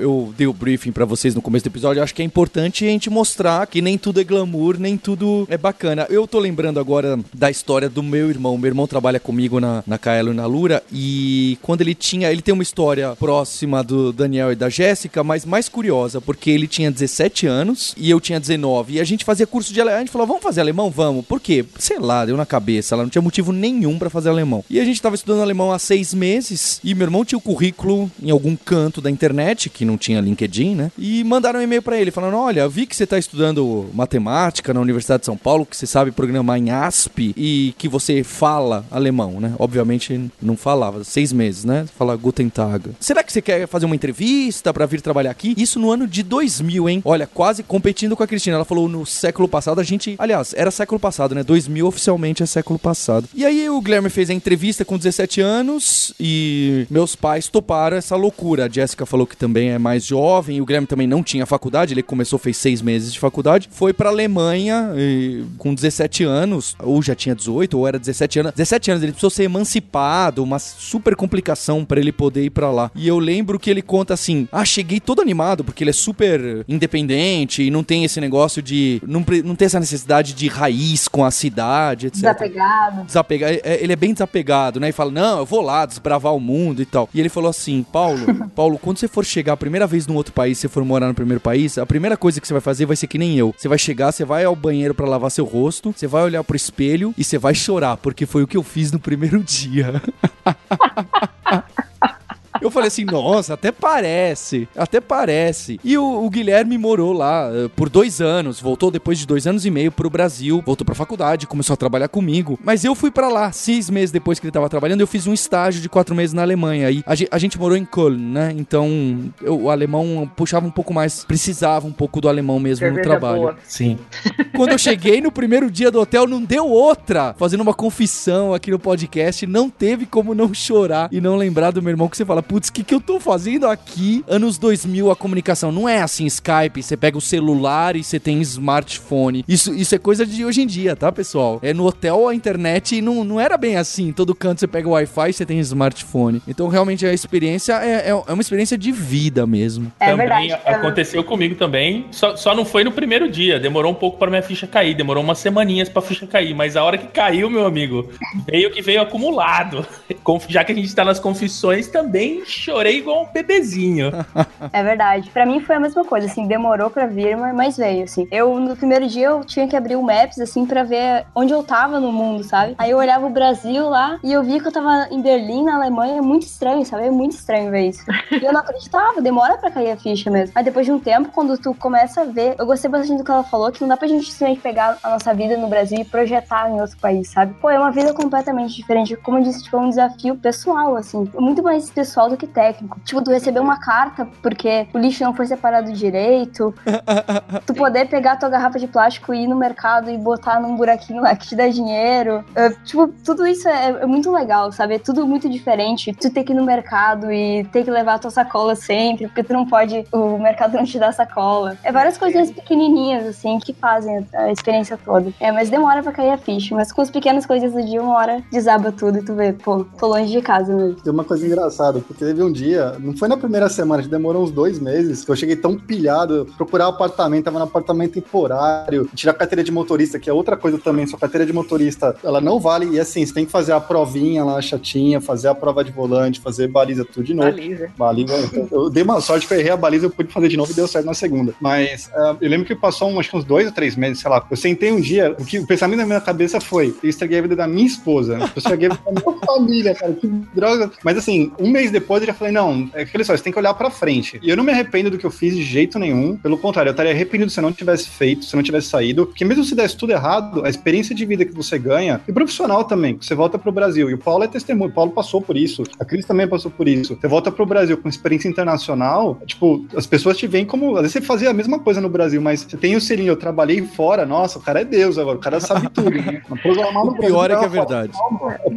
Eu dei o briefing para vocês no começo do episódio, acho que é importante a gente mostrar que nem tudo é glamour, nem tudo é bacana. Eu tô lembrando agora da história do meu irmão. Meu irmão trabalha comigo na, na Kaelo e na Lura, e quando ele tinha. Ele tem uma história próxima do Daniel e da Jéssica, mas mais curiosa, porque ele tinha 17 anos e eu tinha 19. E a gente fazia curso de alemão. A gente falou, vamos fazer alemão? Vamos. Por quê? Sei lá, deu na cabeça. Ela não tinha motivo nenhum para fazer alemão. E a gente tava estudando alemão há seis meses e meu irmão tinha o currículo em algum canto da internet internet, que não tinha LinkedIn, né? E mandaram um e-mail para ele falando: "Olha, vi que você tá estudando matemática na Universidade de São Paulo, que você sabe programar em ASP e que você fala alemão, né? Obviamente não falava, seis meses, né? Fala Guten Tag. Será que você quer fazer uma entrevista para vir trabalhar aqui? Isso no ano de 2000, hein? Olha, quase competindo com a Cristina. Ela falou no século passado, a gente, aliás, era século passado, né? 2000 oficialmente é século passado. E aí o Guilherme fez a entrevista com 17 anos e meus pais toparam essa loucura. A Jéssica falou que também é mais jovem, e o Guilherme também não tinha faculdade, ele começou, fez seis meses de faculdade, foi pra Alemanha e, com 17 anos, ou já tinha 18, ou era 17 anos. 17 anos, ele precisou ser emancipado, uma super complicação para ele poder ir para lá. E eu lembro que ele conta assim: ah, cheguei todo animado, porque ele é super independente e não tem esse negócio de. Não, não tem essa necessidade de raiz com a cidade, etc. Desapegado. Desapegado. Ele é bem desapegado, né? E fala: não, eu vou lá desbravar o mundo e tal. E ele falou assim: Paulo, Paulo, quando você for chegar a primeira vez num outro país, você for morar no primeiro país, a primeira coisa que você vai fazer vai ser que nem eu. Você vai chegar, você vai ao banheiro para lavar seu rosto, você vai olhar pro espelho e você vai chorar, porque foi o que eu fiz no primeiro dia. Eu falei assim, nossa, até parece, até parece. E o, o, Guilherme morou lá uh, por dois anos, voltou depois de dois anos e meio pro Brasil, voltou pra faculdade, começou a trabalhar comigo. Mas eu fui para lá, seis meses depois que ele tava trabalhando, eu fiz um estágio de quatro meses na Alemanha. E a, a gente morou em Köln, né? Então eu, o alemão puxava um pouco mais, precisava um pouco do alemão mesmo Cerveja no trabalho. Boa. Sim. Quando eu cheguei no primeiro dia do hotel, não deu outra. Fazendo uma confissão aqui no podcast, não teve como não chorar e não lembrar do meu irmão que você fala, putz, o que, que eu tô fazendo aqui? Anos 2000, a comunicação não é assim, Skype, você pega o celular e você tem smartphone. Isso, isso é coisa de hoje em dia, tá, pessoal? É no hotel a internet não, não era bem assim. Todo canto você pega o Wi-Fi e você tem smartphone. Então, realmente, a experiência é, é, é uma experiência de vida mesmo. É também verdade. aconteceu comigo também. Só, só não foi no primeiro dia. Demorou um pouco para minha ficha cair. Demorou umas semaninhas pra ficha cair. Mas a hora que caiu, meu amigo, veio que veio acumulado. Já que a gente tá nas confissões, também chorei igual um bebezinho. É verdade. Pra mim foi a mesma coisa, assim, demorou pra vir, mas veio, assim. Eu, no primeiro dia, eu tinha que abrir o Maps, assim, pra ver onde eu tava no mundo, sabe? Aí eu olhava o Brasil lá e eu via que eu tava em Berlim, na Alemanha. É muito estranho, sabe? É muito estranho ver isso. E eu não acreditava, demora pra cair a ficha mesmo. Mas depois de um tempo, quando tu começa a ver, eu gostei bastante do que ela falou, que não dá pra gente simplesmente pegar a nossa vida no Brasil e projetar em outro país, sabe? Pô, é uma vida completamente diferente. Como eu disse, tipo, é um desafio pessoal, assim. Muito mais pessoal do que técnico. Tipo, tu receber uma carta porque o lixo não foi separado direito. tu poder pegar tua garrafa de plástico e ir no mercado e botar num buraquinho lá que te dá dinheiro. Uh, tipo, tudo isso é, é, muito legal, sabe? É tudo muito diferente. Tu ter que ir no mercado e ter que levar a tua sacola sempre, porque tu não pode, o mercado não te dá sacola. É várias coisinhas pequenininhas, assim, que fazem a experiência toda. É, mas demora pra cair a ficha. Mas com as pequenas coisas do dia, uma hora desaba tudo e tu vê, pô, tô longe de casa mesmo. Tem uma coisa engraçada, porque teve um dia não foi na primeira semana, demorou uns dois meses, que eu cheguei tão pilhado, procurar apartamento, tava no apartamento temporário, tirar carteira de motorista, que é outra coisa também, sua carteira de motorista, ela não vale, e assim, você tem que fazer a provinha lá, chatinha, fazer a prova de volante, fazer baliza, tudo de novo. Baliza. Baliza, eu dei uma sorte que eu errei a baliza, eu pude fazer de novo e deu certo na segunda. Mas uh, eu lembro que passou um, acho que uns dois ou três meses, sei lá, eu sentei um dia, o, que, o pensamento na minha cabeça foi, eu estraguei a vida da minha esposa, eu estraguei a vida da minha família, cara, que droga. Mas assim, um mês depois eu já falei, não, é aquele só, você tem que olhar pra frente. E eu não me arrependo do que eu fiz de jeito nenhum. Pelo contrário, eu estaria arrependido se eu não tivesse feito, se eu não tivesse saído. Porque mesmo se desse tudo errado, a experiência de vida que você ganha, e profissional também, você volta pro Brasil. E o Paulo é testemunho, o Paulo passou por isso. A Cris também passou por isso. Você volta pro Brasil com experiência internacional, tipo, as pessoas te veem como. Às vezes você fazia a mesma coisa no Brasil, mas você tem o selinho, eu trabalhei fora, nossa, o cara é Deus agora, o cara sabe tudo. Né? o pior é que é verdade.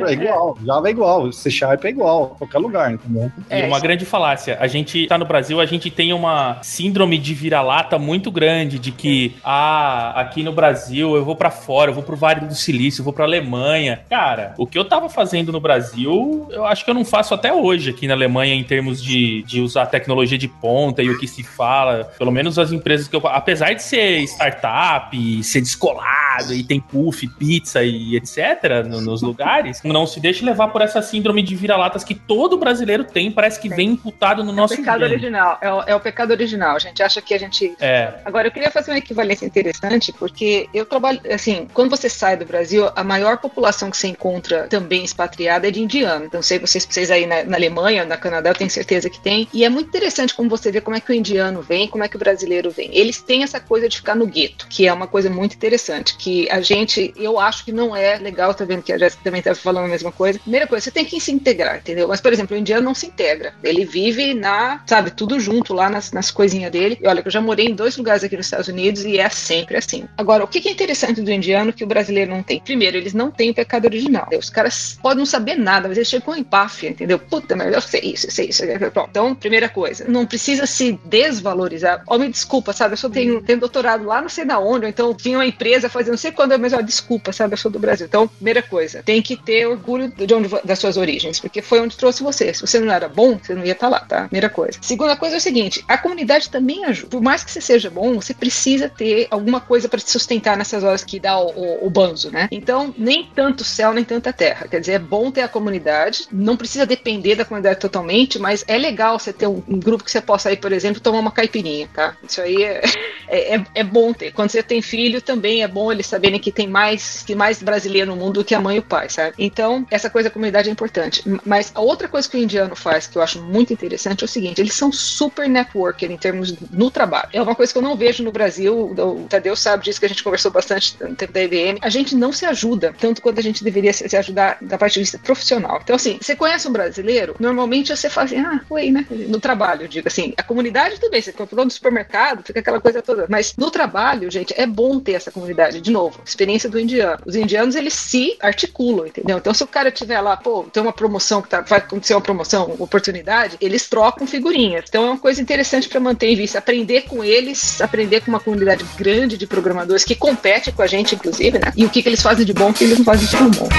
É igual, Java é igual, C Sharp é igual, qualquer lugar, entendeu? E uma grande falácia. A gente tá no Brasil, a gente tem uma síndrome de vira-lata muito grande de que, ah, aqui no Brasil eu vou para fora, eu vou pro Vale do Silício, eu vou pra Alemanha. Cara, o que eu tava fazendo no Brasil, eu acho que eu não faço até hoje aqui na Alemanha em termos de, de usar tecnologia de ponta e o que se fala. Pelo menos as empresas que eu. Apesar de ser startup, ser descolado e tem puff, pizza e etc. No, nos lugares, não se deixe levar por essa síndrome de vira-latas que todo brasileiro tem tem, parece que vem imputado no É o nosso pecado original, é o, é o pecado original. A gente acha que a gente. É. Agora, eu queria fazer uma equivalência interessante, porque eu trabalho, assim, quando você sai do Brasil, a maior população que você encontra também expatriada é de indiano. Então, sei vocês, vocês aí na, na Alemanha, na Canadá, eu tenho certeza que tem. E é muito interessante como você vê como é que o indiano vem, como é que o brasileiro vem. Eles têm essa coisa de ficar no gueto, que é uma coisa muito interessante, que a gente, eu acho que não é legal, tá vendo que a Jéssica também tá falando a mesma coisa. Primeira coisa, você tem que se integrar, entendeu? Mas, por exemplo, o indiano não se integra. Ele vive na, sabe, tudo junto lá nas, nas coisinhas dele. E olha, que eu já morei em dois lugares aqui nos Estados Unidos e é sempre assim. Agora, o que é interessante do indiano que o brasileiro não tem? Primeiro, eles não têm o pecado original. Os caras podem não saber nada, mas eles chegam com empáfia, entendeu? Puta, mas eu sei isso, eu sei isso. Então, primeira coisa, não precisa se desvalorizar. Ó, me desculpa, sabe? Eu só tenho, tenho doutorado lá não sei da onde, ou então tinha uma empresa fazendo não sei quando, mas ó, desculpa, sabe? Eu sou do Brasil. Então, primeira coisa, tem que ter orgulho de onde, das suas origens, porque foi onde trouxe você. Se você não era bom, você não ia estar lá, tá? Primeira coisa. Segunda coisa é o seguinte: a comunidade também ajuda. Por mais que você seja bom, você precisa ter alguma coisa para te sustentar nessas horas que dá o, o, o banzo, né? Então, nem tanto céu, nem tanta terra. Quer dizer, é bom ter a comunidade, não precisa depender da comunidade totalmente, mas é legal você ter um, um grupo que você possa ir, por exemplo, tomar uma caipirinha, tá? Isso aí é, é, é- é bom ter. Quando você tem filho, também é bom eles saberem que tem mais que mais brasileiro no mundo do que a mãe e o pai, sabe? Então, essa coisa da comunidade é importante. Mas a outra coisa que o indiano faz, que eu acho muito interessante, é o seguinte: eles são super networker em termos no trabalho. É uma coisa que eu não vejo no Brasil. O Tadeu sabe disso que a gente conversou bastante no tempo da IBM. A gente não se ajuda tanto quanto a gente deveria se ajudar da parte de vista profissional. Então, assim, você conhece um brasileiro, normalmente você fala assim, ah, foi, né? No trabalho, digo assim, a comunidade bem, você comprou no supermercado, fica aquela coisa toda. Mas no trabalho, gente, é bom ter essa comunidade. De novo, experiência do indiano. Os indianos, eles se articulam, entendeu? Então, se o cara tiver lá, pô, tem uma promoção que tá, vai acontecer uma promoção, oportunidade, eles trocam figurinhas. Então, é uma coisa interessante para manter em vista. Aprender com eles, aprender com uma comunidade grande de programadores que compete com a gente, inclusive, né? E o que, que eles fazem de bom o que eles não fazem de tão bom.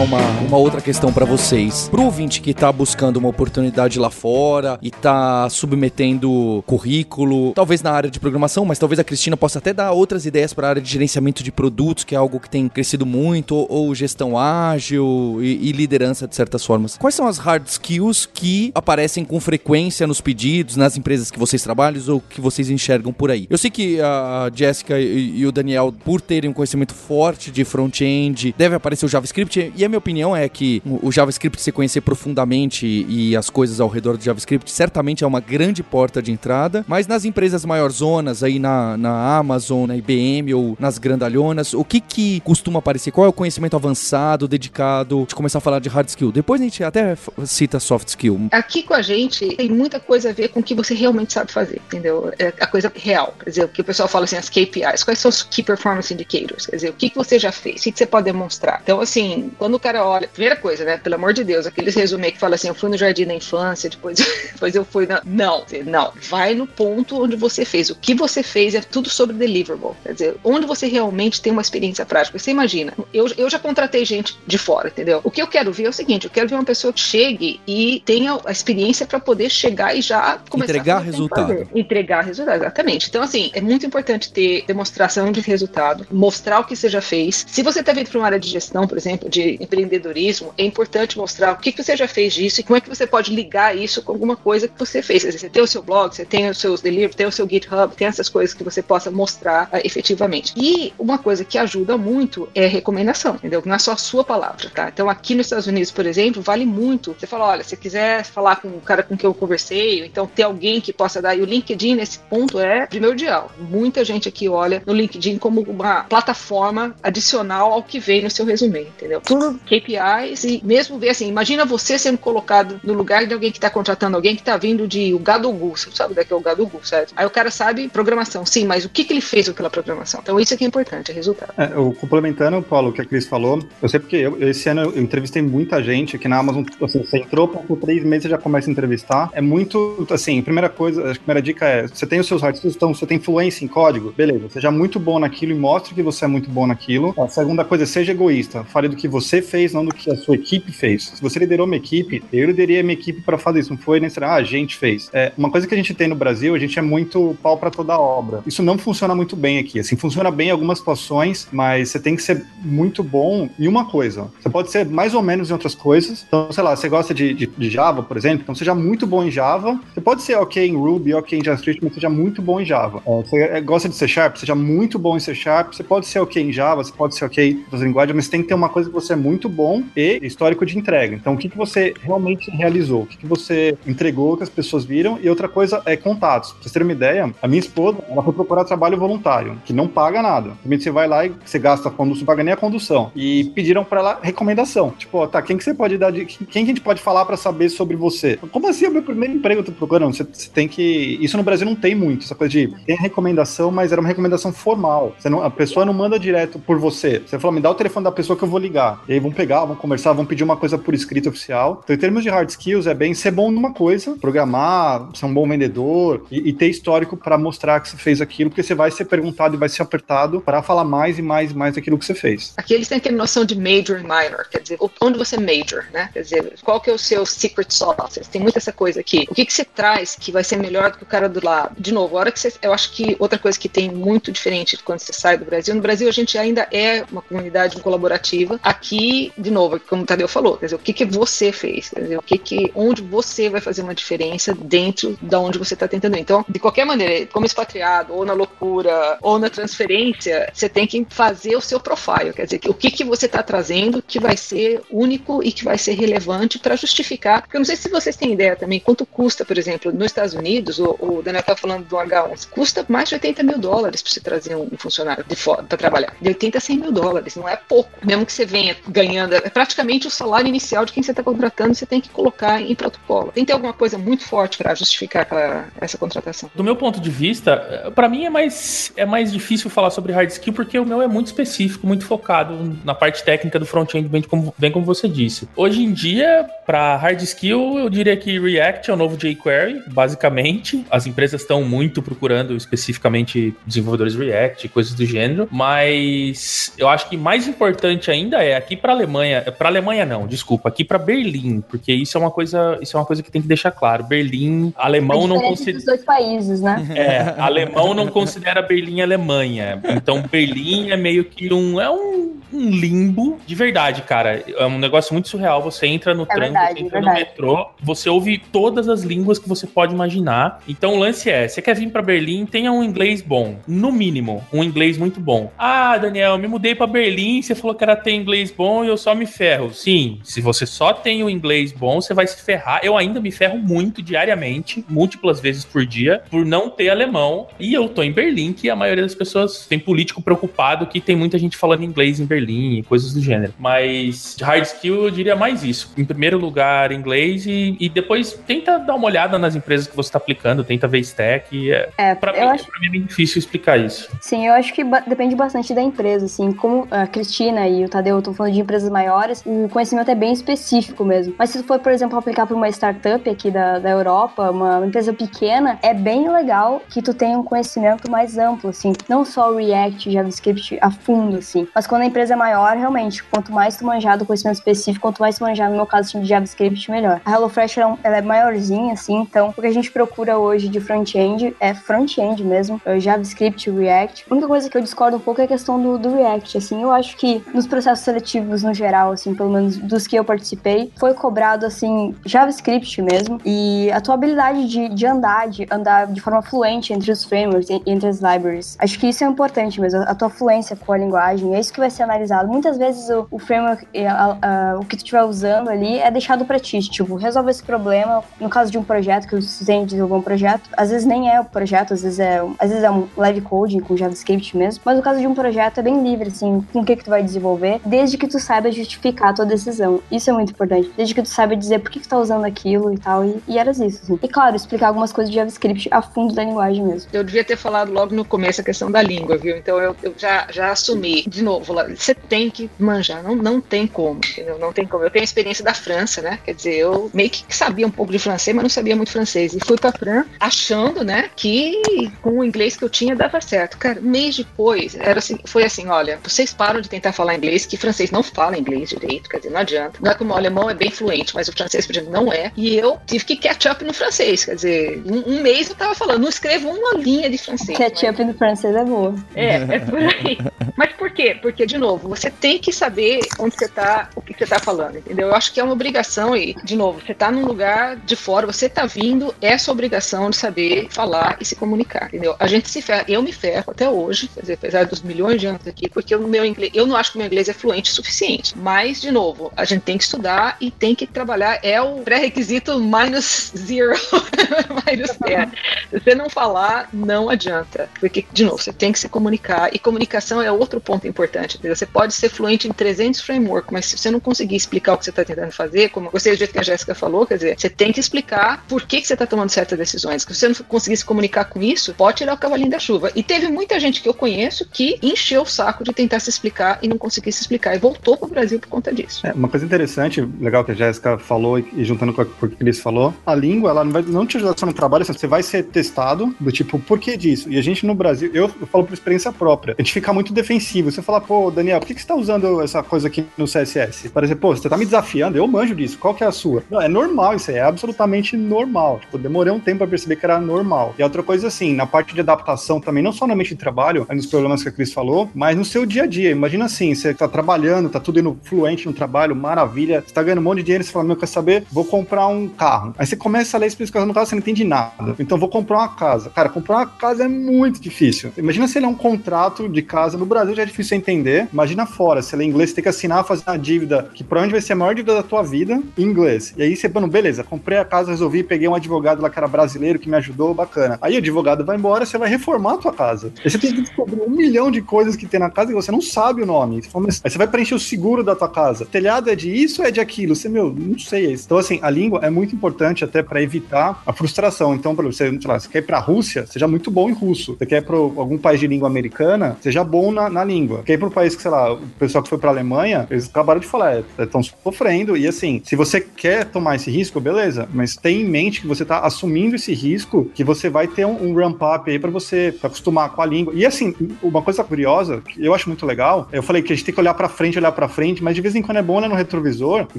Colocar uma, uma outra questão pra vocês. Pro ouvinte que tá buscando uma oportunidade lá fora e tá submetendo currículo, talvez na área de programação, mas talvez a Cristina possa até dar outras ideias para a área de gerenciamento de produtos, que é algo que tem crescido muito, ou, ou gestão ágil e, e liderança de certas formas. Quais são as hard skills que aparecem com frequência nos pedidos, nas empresas que vocês trabalham ou que vocês enxergam por aí? Eu sei que a Jéssica e, e o Daniel, por terem um conhecimento forte de front-end, deve aparecer o JavaScript, e a minha opinião é que o JavaScript, se conhecer profundamente e as coisas ao redor do JavaScript, certamente é uma grande porta de entrada, mas nas empresas maiorzonas, aí na, na Amazon, na IBM ou nas grandalhonas, o que que costuma aparecer? Qual é o conhecimento avançado, dedicado, de começar a falar de hard skill? Depois a gente até cita soft skill. Aqui com a gente tem muita coisa a ver com o que você realmente sabe fazer, entendeu? É a coisa real. Quer dizer, o que o pessoal fala assim, as KPIs, quais são os Key Performance Indicators? Quer dizer, o que, que você já fez? O que, que você pode demonstrar? Então, assim, quando cara olha, primeira coisa, né? Pelo amor de Deus, aqueles resumê que fala assim, eu fui no jardim da infância, depois, depois eu fui na. Não, não. Vai no ponto onde você fez. O que você fez é tudo sobre deliverable. Quer dizer, onde você realmente tem uma experiência prática. Você imagina, eu, eu já contratei gente de fora, entendeu? O que eu quero ver é o seguinte: eu quero ver uma pessoa que chegue e tenha a experiência para poder chegar e já começar Entregar a resultado. Entregar resultado, exatamente. Então, assim, é muito importante ter demonstração de resultado, mostrar o que você já fez. Se você está vindo para uma área de gestão, por exemplo, de empreendedorismo, é importante mostrar o que, que você já fez disso e como é que você pode ligar isso com alguma coisa que você fez. Dizer, você tem o seu blog, você tem os seus delivery, tem o seu GitHub, tem essas coisas que você possa mostrar ah, efetivamente. E uma coisa que ajuda muito é recomendação, entendeu? Não é só a sua palavra, tá? Então, aqui nos Estados Unidos, por exemplo, vale muito. Você fala, olha, se quiser falar com o cara com quem eu conversei, então ter alguém que possa dar. E o LinkedIn, nesse ponto, é primordial. Muita gente aqui olha no LinkedIn como uma plataforma adicional ao que vem no seu resumê, entendeu? Tudo KPIs e mesmo ver assim, imagina você sendo colocado no lugar de alguém que está contratando alguém que está vindo de o Gadogu, você sabe onde é é o Gadogu, certo? Aí o cara sabe programação, sim, mas o que, que ele fez com aquela programação? Então isso é que é importante, é resultado. É, eu complementando, Paulo, o que a Cris falou, eu sei porque eu, esse ano eu entrevistei muita gente aqui na Amazon. Assim, você entrou por três meses você já começa a entrevistar. É muito, assim, primeira coisa, a primeira dica é: você tem os seus hard skills, então você tem fluência em código, beleza, seja muito bom naquilo e mostre que você é muito bom naquilo. A segunda coisa é seja egoísta, fale do que você fez, não do que a sua equipe fez. Se você liderou uma equipe, eu liderei a minha equipe para fazer isso. Não foi necessariamente, ah, a gente fez. É, uma coisa que a gente tem no Brasil, a gente é muito pau para toda obra. Isso não funciona muito bem aqui. Assim, funciona bem em algumas situações, mas você tem que ser muito bom em uma coisa. Você pode ser mais ou menos em outras coisas. Então, sei lá, você gosta de, de, de Java, por exemplo, então seja muito bom em Java. Você pode ser ok em Ruby, ok em JavaScript, mas seja muito bom em Java. É, você é, gosta de C Sharp, seja muito bom em C Sharp. Você pode ser ok em Java, você pode ser ok em outras linguagens, mas tem que ter uma coisa que você é muito bom e histórico de entrega. Então, o que, que você realmente realizou? O que, que você entregou que as pessoas viram? E outra coisa é contatos. Pra vocês terem uma ideia, a minha esposa, ela foi procurar trabalho voluntário, que não paga nada. Também você vai lá e você gasta a condução, paga nem a condução. E pediram para ela recomendação. Tipo, ó, tá, quem que você pode dar de. Quem que a gente pode falar para saber sobre você? Como assim é o meu primeiro emprego? Eu tô procurando. Você, você, tem que. Isso no Brasil não tem muito, essa coisa de. Tem recomendação, mas era uma recomendação formal. Não, a pessoa não manda direto por você. Você falou, me dá o telefone da pessoa que eu vou ligar. E vão pegar, vão conversar, vão pedir uma coisa por escrito oficial. Então, em termos de hard skills, é bem ser bom numa coisa, programar, ser um bom vendedor e, e ter histórico para mostrar que você fez aquilo, porque você vai ser perguntado e vai ser apertado para falar mais e mais e mais daquilo que você fez. Aqui eles têm aquela noção de major e minor, quer dizer, onde você major, né? Quer dizer, qual que é o seu secret sauce? Tem muita essa coisa aqui. O que que você traz que vai ser melhor do que o cara do lado? De novo, a hora que você, eu acho que outra coisa que tem muito diferente quando você sai do Brasil, no Brasil a gente ainda é uma comunidade colaborativa. Aqui, de novo, como o Tadeu falou, quer dizer, o que que você fez? Quer dizer, o que que onde você vai fazer uma diferença dentro da onde você está tentando. Então, de qualquer maneira, como expatriado ou na loucura ou na transferência, você tem que fazer o seu profile, quer dizer, o que que você está trazendo que vai ser único e que vai ser relevante para justificar. Porque eu não sei se vocês têm ideia também quanto custa, por exemplo, nos Estados Unidos, o, o Daniel está falando do H1, custa mais de 80 mil dólares para você trazer um funcionário de fora para trabalhar. De 80 a 100 mil dólares, não é pouco. Mesmo que você venha ganhando, é praticamente o salário inicial de quem você está contratando, você tem que colocar em protocolo. Tem que ter alguma coisa muito forte para justificar aquela, essa contratação. Do meu ponto de vista, para mim é mais, é mais difícil falar sobre hard skill porque o meu é muito específico, muito focado na parte técnica do front-end, bem como, bem como você disse. Hoje em dia, para hard skill, eu diria que React é o novo jQuery, basicamente. As empresas estão muito procurando especificamente desenvolvedores React, coisas do gênero, mas eu acho que mais importante ainda é aqui para Alemanha, para Alemanha não, desculpa, aqui para Berlim, porque isso é uma coisa, isso é uma coisa que tem que deixar claro. Berlim, alemão não considera dois países, né? É, alemão não considera Berlim Alemanha. Então Berlim é meio que um é um, um limbo de verdade, cara. É um negócio muito surreal. Você entra no É trem, verdade, você entra no verdade. metrô, você ouve todas as línguas que você pode imaginar. Então o lance é, você quer vir pra Berlim, tenha um inglês bom, no mínimo, um inglês muito bom. Ah, Daniel, me mudei pra Berlim, você falou que era ter inglês bom e eu só me ferro. Sim, se você só tem o inglês bom, você vai se ferrar. Eu ainda me ferro muito diariamente, múltiplas vezes por dia, por não ter alemão. E eu tô em Berlim, que a maioria das pessoas tem político preocupado que tem muita gente falando inglês em Berlim e coisas do gênero. Mas de hard skill eu diria mais isso. Em primeiro lugar, inglês e, e depois tenta dar uma olhada nas empresas que você tá aplicando, tenta ver stack. É, É, pra, eu mim, acho, pra mim é bem difícil explicar isso. sim, eu acho que ba- depende bastante da empresa, assim, como a Cristina e o Tadeu estão falando de empresas maiores, o conhecimento é bem específico mesmo. Mas se tu for, por exemplo, aplicar para uma startup aqui da, da Europa, uma empresa pequena, é bem legal que tu tenha um conhecimento mais amplo, assim, não só o React, JavaScript a fundo, assim, mas quando a empresa é maior, realmente, quanto mais tu manjar do conhecimento específico, quanto mais tu manjar, no meu caso, assim, de JavaScript, melhor. A HelloFresh, ela, ela é maiorzinha, assim, então, o que a gente procura hoje de front-end é front-end mesmo, é JavaScript, React. A única coisa que eu discordo um pouco é a questão do, do React, assim, eu acho que nos processos seletivos no geral, assim, pelo menos dos que eu participei, foi cobrado, assim, JavaScript mesmo, e a tua habilidade de, de andar, de andar de forma fluente entre os frameworks, entre as libraries. Acho que isso é importante mesmo, a tua fluência com a linguagem, é isso que vai ser analisado. Muitas vezes o, o framework, a- a- o que tu estiver usando ali é deixado pra ti, tipo, resolve esse problema, no caso de um projeto, que tem de desenvolver um projeto, às vezes nem é o projeto, às vezes é, às vezes é um live coding com JavaScript mesmo, mas no caso de um projeto é bem livre, assim, com o que que tu vai desenvolver, desde que tu saiba justificar a tua decisão. Isso é muito importante. Desde que tu saiba dizer por que que tu tá usando aquilo e tal, e, e era isso, assim. E claro, explicar algumas coisas de JavaScript a fundo da linguagem mesmo. Eu devia ter falado logo no começo a questão da língua, viu? Então eu, eu já, já assumi. De novo, você tem que manjar, não, não tem como, entendeu? Não tem como. Eu tenho a experiência da França, né? Quer dizer, eu meio que sabia um pouco de francês, mas não sabia muito francês. E fui pra França achando, né, que com o inglês que eu tinha dava certo. Cara, mês depois, era assim, foi assim: olha, vocês param de tentar falar inglês, que francês não fala inglês. direito, quer dizer, não adianta. Não é como o alemão é bem fluente, mas o francês, por exemplo, não é. E eu tive que catch up no francês, quer dizer, um, um mês eu tava falando, não escrevo uma linha de francês. Catch up no francês é boa. É, é por aí. mas por quê? Porque, de novo, você tem que saber onde você tá, o que você tá falando, entendeu? Eu acho que é uma obrigação e, de novo, você tá num lugar de fora, você tá vindo, é sua obrigação de saber falar e se comunicar, entendeu? A gente se ferra, eu me ferro até hoje, quer dizer, apesar dos milhões de anos aqui, porque o meu inglês, eu não acho que o meu inglês é fluente o suficiente. Mas, de novo, a gente tem que estudar e tem que trabalhar, é o pré-requisito minus zero, minus zero. Se você não falar, não adianta. Porque, de novo, você tem que se comunicar. E comunicação é outro ponto importante. Você pode ser fluente em 300 frameworks, mas se você não conseguir explicar o que você está tentando fazer, como eu gostei do jeito que a Jéssica falou, quer dizer, você tem que explicar por que, que você está tomando certas decisões. Se você não conseguir se comunicar com isso, pode tirar o cavalinho da chuva. E teve muita gente que eu conheço que encheu o saco de tentar se explicar e não conseguia se explicar. E voltou para o Brasil por conta disso. É, uma coisa interessante, legal que a Jéssica falou e juntando com o que o Cris falou, a língua, ela não vai não te ajudar só no trabalho, você vai ser testado do tipo, por que disso? E a gente no Brasil, eu, eu falo por experiência própria, a gente fica muito defensivo. Você fala, pô, Daniel, por que, que você tá usando essa coisa aqui no CSS? Exemplo, pô, você tá me desafiando, eu manjo disso, qual que é a sua? Não, é normal isso aí, é absolutamente normal. Tipo, demorei um tempo pra perceber que era normal. E outra coisa assim, na parte de adaptação também, não só no ambiente de trabalho, nos problemas que a Cris falou, mas no seu dia a dia. Imagina assim, você tá trabalhando, tá tudo indo fluente no trabalho, maravilha, você tá ganhando um monte de dinheiro, você fala, meu, quer saber? Vou comprar um carro. Aí você começa a ler especificação do carro, você não entende nada. Então vou comprar uma casa. Cara, comprar uma casa é muito difícil. Imagina se ele é um contrato de casa. No Brasil já é difícil entender. Imagina fora, se ele é inglês, você tem que assinar, fazer uma dívida que provavelmente vai ser a maior dívida da tua vida em inglês. E aí você, mano, beleza, comprei a casa, resolvi, peguei um advogado lá que era brasileiro que me ajudou, bacana. Aí o advogado vai embora, você vai reformar a tua casa. Aí você tem que descobrir um milhão de coisas que tem na casa e você não sabe o nome. Aí você vai preencher o seguro da tua casa. Telhado é de isso ou é de aquilo? Você, meu, não sei. Então, assim, a língua é muito importante até para evitar a frustração. Então, para você, sei lá, você quer ir pra Rússia, seja muito bom em russo. Você quer ir pra algum país de língua americana, seja bom na, na língua. Quer ir um país que, sei lá, o pessoal que foi pra Alemanha, eles acabaram de falar, estão é, sofrendo. E assim, se você quer tomar esse risco, beleza, mas tem em mente que você tá assumindo esse risco, que você vai ter um, um ramp-up aí para você acostumar com a língua. E assim, uma coisa curiosa, que eu acho muito legal, eu falei que a gente tem que olhar para frente, olhar para frente, mas de vez em quando é bom olhar no retrovisor e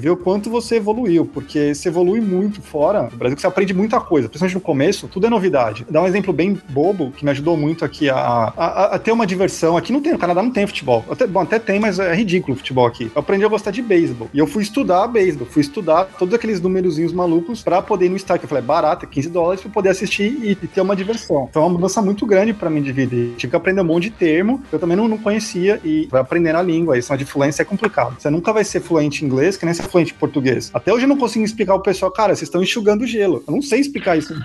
ver o quanto você evoluiu, porque você evolui muito fora do Brasil, que você aprende muita coisa, principalmente no começo, tudo é novidade. Dá um exemplo bem bobo, que me ajudou muito aqui a, a, a ter uma diversão. Aqui não tem, no Canadá não tem futebol. Até, bom, até tem, mas é ridículo o futebol aqui. Eu aprendi a gostar de beisebol. E eu fui estudar beisebol, fui estudar todos aqueles númerozinhos malucos para poder ir no estádio. Eu falei, é barato, é 15 dólares para poder assistir e, e, ter uma diversão. Então é uma mudança muito grande para mim de vida. E tive que aprender um monte de termo, eu também não, não conhecia, e vai aprendendo a língua. Isso de fluência é complicado. Você nunca vai ser fluente em inglês, que nem ser fluente em português. Até hoje eu não consigo explicar ao pessoal, cara, vocês estão enxugando gelo. Eu não sei explicar isso.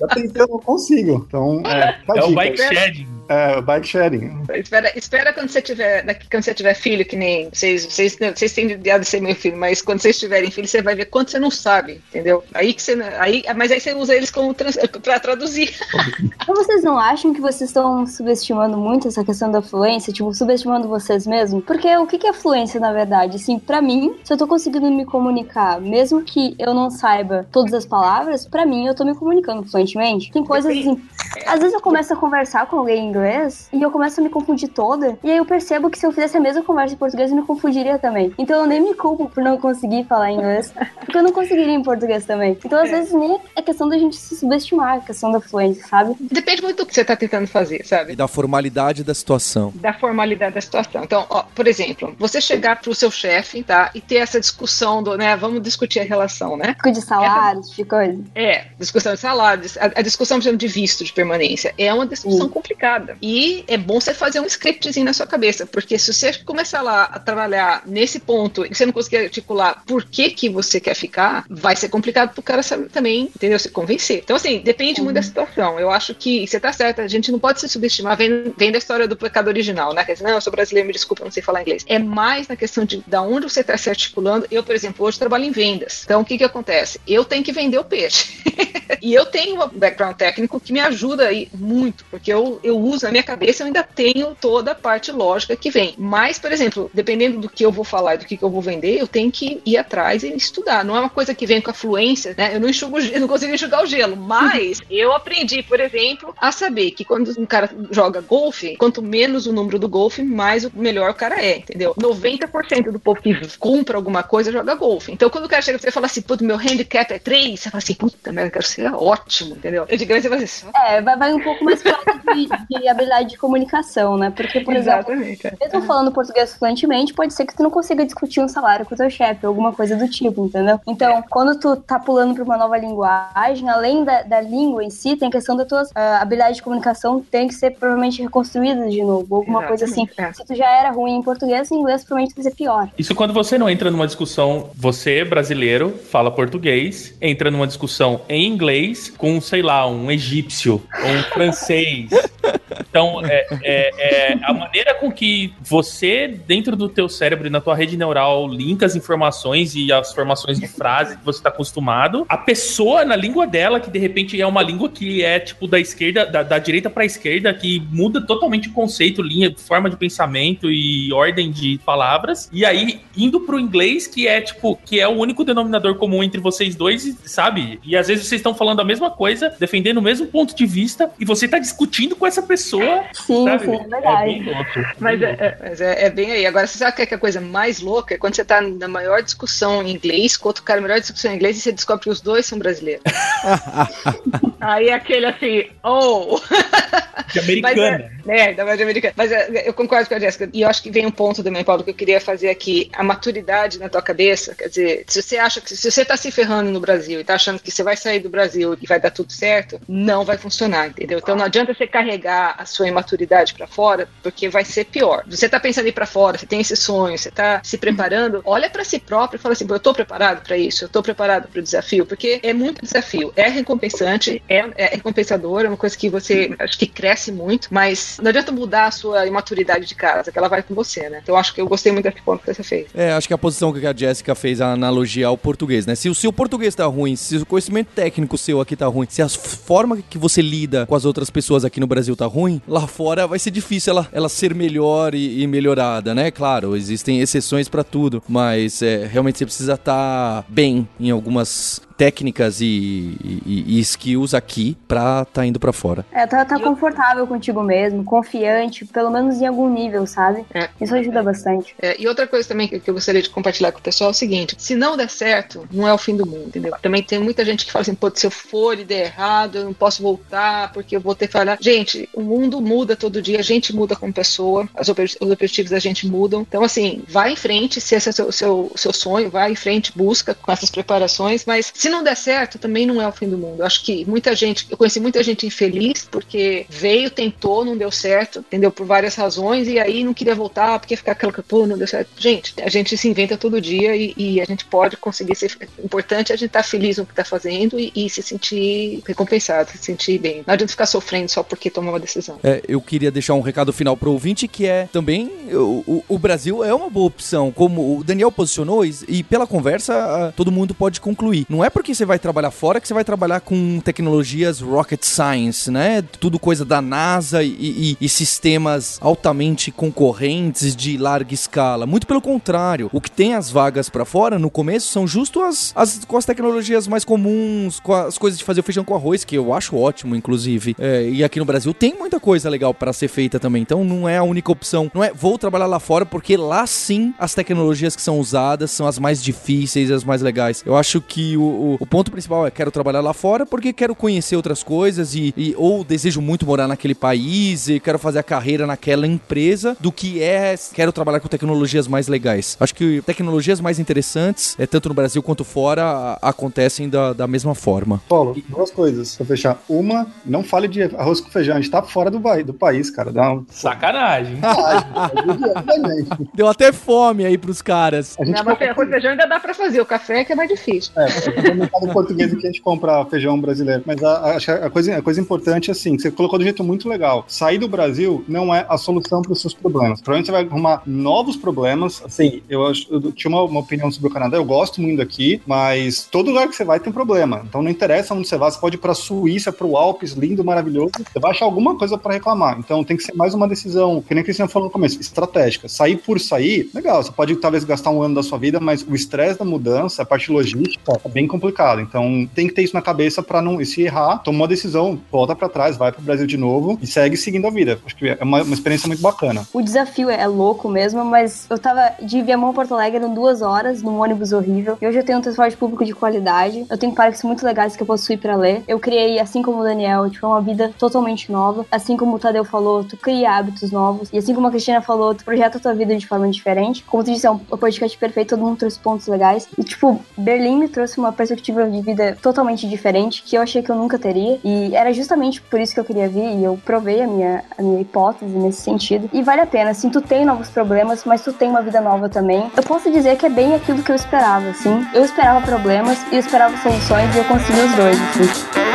Já tentei, eu não consigo. Então, é, é o bike shedding. É, bike sharing. Espera, espera quando você tiver, quando você tiver filho, que nem vocês, vocês, vocês têm ideia de ser meu filho, mas quando vocês tiverem filho, você vai ver quanto você não sabe, entendeu? Aí que você, aí, mas aí você usa eles como trans, pra traduzir. Então vocês não acham que vocês estão subestimando muito essa questão da fluência, tipo, subestimando vocês mesmos? Porque o que é fluência, na verdade? Assim, pra mim, se eu tô conseguindo me comunicar, mesmo que eu não saiba todas as palavras, pra mim, eu tô me comunicando fluentemente. Tem coisas assim, às vezes eu começo a conversar com alguém em inglês e eu começo a me confundir toda. E aí eu percebo que se eu fizesse a mesma conversa em português, eu me confundiria também. Então eu nem me culpo por não conseguir falar inglês, porque eu não conseguiria em português também. Então às é. vezes nem é questão da gente se subestimar a questão da fluência, sabe? Depende muito do que você tá tentando fazer, sabe? E da formalidade da situação. Da formalidade da situação. Então, ó, por exemplo, você chegar pro seu chefe, tá? E ter essa discussão do, né? Vamos discutir a relação, né? De salários, de coisa. É, discussão de salários, a, a discussão, por exemplo, de visto de permanência. É uma discussão Sim. complicada. E é bom você fazer um scriptzinho na sua cabeça, porque se você começar lá a trabalhar nesse ponto e você não conseguir articular por que que você quer ficar, vai ser complicado pro cara saber, também, entendeu? Se convencer. Então, assim, depende uhum. muito da uhum. situação. Eu acho que você tá certa, a gente não pode se subestimar, vem, vem da história do pecado original, né? Quer dizer, não, eu sou brasileiro, me desculpa, não sei falar inglês. É mais na questão de da onde você tá se articulando. Eu, por exemplo, hoje trabalho em vendas. Então, o que que acontece? Eu tenho que vender o peixe. e eu tenho um background técnico que me ajuda aí muito, porque eu, eu uso na minha cabeça, eu ainda tenho toda a parte lógica que vem. Mas, por exemplo, dependendo do que eu vou falar e do que, que eu vou vender, eu tenho que ir atrás e estudar. não é uma coisa que vem com a fluência, né? Eu não enxugo, eu não consigo enxugar o gelo, mas eu aprendi, por exemplo, a saber que quando um cara joga golfe, quanto menos o número do golfe, mais o melhor o cara é, entendeu? 90% do povo que compra alguma coisa joga golfe. Então quando o cara chega pra você e fala assim, puto, meu handicap é 3, você fala assim, puta merda, eu quero ser ótimo, entendeu? Eu digo, você vai assim, É, vai, vai um pouco mais pro lado de, de habilidade de comunicação, né? Porque, por Exatamente, exemplo, mesmo falando português fluentemente, pode ser que tu não consiga discutir um salário com o teu chefe, alguma coisa do tipo, entendeu? Então, quando tu tá pulando pra uma nova linguagem, além da, da língua em si, tem a questão da tua uh, habilidade de comunicação tem que ser provavelmente reconstruída de novo, alguma coisa assim. Exatamente, é. Se tu já era ruim em português, em inglês provavelmente vai ser pior. Isso quando você não entra numa discussão, você, brasileiro, fala português, entra numa discussão em inglês com, sei lá, um egípcio ou um francês. Então, é, é- é a maneira com que você, dentro do teu cérebro e na tua rede neural, linka as informações e as formações de frase que você está acostumado, a pessoa na língua dela, que de repente é uma língua que é tipo da esquerda, da, da direita para esquerda, que muda totalmente o conceito, linha, forma de pensamento e ordem de palavras, e aí indo pro inglês, que é tipo, que é o único denominador comum entre vocês dois, sabe? E às vezes vocês estão falando a mesma coisa, defendendo o mesmo ponto de vista, e você tá discutindo com essa pessoa, Sim, sabe? sim, é verdade. bem louco. Mas, é, é- mas é, é bem aí. Agora, você sabe o que é que a coisa mais louca? É quando você tá na maior discussão em inglês, com outro cara, melhor discussão em inglês, e você descobre que os dois são brasileiros. aí é aquele assim, oh! De americana. Mas é, é, da verdade americana. Mas é, eu concordo com a Jéssica. E eu acho que vem um ponto também, Paulo, que eu queria fazer aqui. A maturidade na tua cabeça. Quer dizer, se você acha que se você tá se ferrando no Brasil e tá achando que você vai sair do Brasil e vai dar tudo certo, não vai funcionar, entendeu? Então não adianta você carregar a sua imaturidade pra fora, porque vai ser pior. Você tá pensando em ir pra fora, você tem esse sonho, você tá se preparando, olha pra si próprio e fala assim: "Pô, eu tô preparado pra isso, eu tô preparado pro desafio, porque é muito desafio, é recompensante, é, é recompensador, é uma coisa que você acho que cresce muito, mas não adianta mudar a sua imaturidade de casa, que ela vai com você, né? Então acho que eu gostei muito desse ponto que você fez. É, acho que a posição que a Jéssica fez a analogia ao português, né? Se o seu português tá ruim, se o conhecimento técnico seu aqui tá ruim, se a forma que você lida com as outras pessoas aqui no Brasil tá ruim, lá fora vai ser difícil ela, ela ser melhor e, e melhorada, né? Claro, existem exceções pra tudo, mas é, realmente você precisa estar bem em algumas técnicas e, e- e skills aqui pra tá indo pra fora. É, tá, tá confortável contigo mesmo, confiante, pelo menos em algum nível, sabe? É. Isso ajuda bastante. É, e outra coisa também que, eu gostaria de compartilhar com o pessoal é o seguinte: se não der certo, não é o fim do mundo, entendeu? Também tem muita gente que fala assim, pô, se eu for e der errado, eu não posso voltar porque eu vou ter que falhar. Gente, o mundo muda todo dia, a gente muda como pessoa, os objetivos da gente mudam. Então, assim, vai em frente, se esse é o seu, seu, seu sonho, vai em frente, busca com essas preparações, mas se não der certo, também não é o fim do mundo. Eu acho que muita gente, eu conheci muita gente infeliz porque veio, tentou, não deu certo, entendeu? Por várias razões, e aí não queria voltar porque ficar aquela pô, não deu certo. Gente, a gente se inventa todo dia e, e a gente pode conseguir ser importante, é a gente estar feliz no que está fazendo e, e se sentir recompensado, se sentir bem. Não adianta ficar sofrendo só porque tomou uma decisão. É, eu queria deixar um recado final pro ouvinte que é também o, o- o Brasil é uma boa opção, como o Daniel posicionou e, e pela conversa todo mundo pode concluir. Não é porque você vai trabalhar fora que você vai trabalhar com tecnologias rocket science, né? Tudo coisa da NASA e, e- e sistemas altamente concorrentes de larga escala. Muito pelo contrário, o que tem as vagas pra fora no começo são justo as, as com as tecnologias mais comuns, com as coisas de fazer o feijão com arroz, que eu acho ótimo, inclusive. É, e aqui no Brasil tem muita coisa legal pra ser feita também. Então não é a única opção. Não é vou trabalhar lá fora, porque lá sim as tecnologias que são usadas são as mais difíceis, as mais legais. Eu acho que o, o, o ponto principal é quero trabalhar lá fora porque quero conhecer outras coisas e, e- ou desejo muito morar naquele país e quero fazer a carreira naquela empresa do que é quero trabalhar com tecnologias mais legais. Acho que tecnologias mais interessantes, é, tanto no Brasil quanto fora, a- acontecem da, da mesma forma. Paulo, duas coisas pra fechar. Uma, não fale de arroz com feijão. A gente tá fora do, do país, cara. Dá um. Sacanagem. Deu até fome aí pros caras. A gente Não, mas arroz e feijão ainda dá pra fazer, o café é que é mais difícil. É, mercado português que a gente compra feijão brasileiro. Mas a, a, a, coisa, a coisa importante é assim, você colocou de um jeito muito legal. Sair do Brasil não é a solução para os seus problemas. Provavelmente você vai arrumar novos problemas. Assim, eu, eu tinha uma, uma, opinião sobre o Canadá, eu gosto muito daqui, mas todo lugar que você vai tem problema. Então não interessa onde você vai, você pode ir para a Suíça, para o Alpes, lindo, maravilhoso, você vai achar alguma coisa para reclamar. Então tem que ser mais uma decisão, que nem a Cristina falou no começo, estratégica. Sair por sair, legal, você pode talvez gastar um ano da sua vida, mas o estresse da mudança, a parte logística, é bem complicado. Então tem que ter isso na cabeça para não, se errar, toma uma decisão, volta para trás, vai para o Brasil de novo e segue seguindo a vida. Acho que é uma, uma experiência muito bacana. O desafio é louco mesmo, mas eu tava de Viamão Porto Alegre em duas horas, num ônibus horrível. E hoje eu tenho um transporte público de qualidade. Eu tenho parques muito legais que eu posso ir para ler. Eu criei, assim como o Daniel, tipo, uma vida totalmente nova. Assim como o Tadeu falou, tu cria hábitos novos. E assim como a Cristina falou, tu projeta a tua vida de forma diferente. Como tu disse, é um podcast perfeito, todo mundo trouxe pontos legais. E, tipo, Berlim me trouxe uma perspectiva de vida totalmente diferente, que eu achei que eu nunca teria. E era justamente por isso que eu queria vir, e eu provei a minha, a minha hipótese nesse sentido. E vale a pena, assim, tu tem novos problemas, mas tu tem uma vida nova também. Eu posso dizer que é bem aquilo que eu esperava, assim. Eu esperava problemas e eu esperava soluções e eu consegui os dois, assim.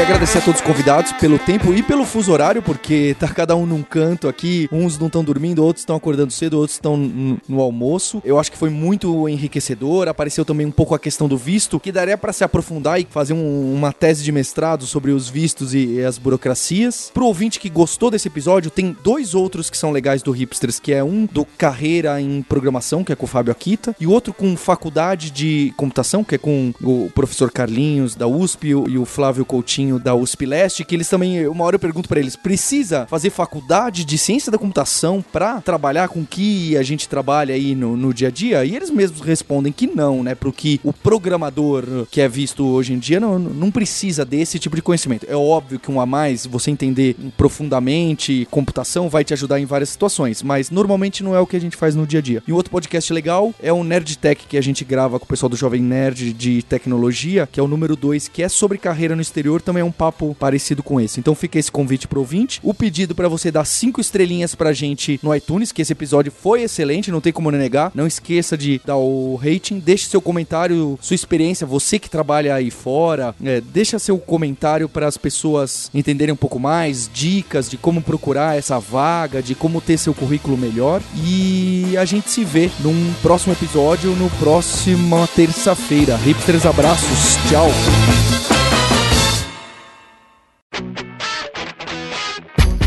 Queria agradecer a todos os convidados pelo tempo e pelo fuso horário, porque tá cada um num canto aqui. Uns não estão dormindo, outros estão acordando cedo, outros estão no almoço. Eu acho que foi muito enriquecedor. Apareceu também um pouco a questão do visto, que daria para se aprofundar e fazer um, uma tese de mestrado sobre os vistos e, e as burocracias. Pro ouvinte que gostou desse episódio, tem dois outros que são legais do Hipsters, que é um do Carreira em Programação, que é com o Fábio Akita, e outro com Faculdade de Computação, que é com o professor Carlinhos da USP e o Flávio Coutinho da USP Leste, que eles também, uma hora eu pergunto para eles, precisa fazer faculdade de ciência da computação para trabalhar com que a gente trabalha aí no, no dia a dia? E eles mesmos respondem que não, né? Porque o programador que é visto hoje em dia não, não precisa desse tipo de conhecimento. É óbvio que um a mais, você entender profundamente computação vai te ajudar em várias situações, mas normalmente não é o que a gente faz no dia a dia. E um outro podcast legal é o Nerd Tech que a gente grava com o pessoal do Jovem Nerd de Tecnologia, que é o número 2, que é sobre carreira no exterior também é um papo parecido com esse. Então fica esse convite pro ouvinte. O pedido para você dar cinco estrelinhas pra gente no iTunes, que esse episódio foi excelente, não tem como negar. Não esqueça de dar o rating, deixe seu comentário, sua experiência, você que trabalha aí fora, é, deixa seu comentário para as pessoas entenderem um pouco mais, dicas de como procurar essa vaga, de como ter seu currículo melhor. E a gente se vê num próximo episódio, no próxima terça-feira. Hipsters, abraços, tchau!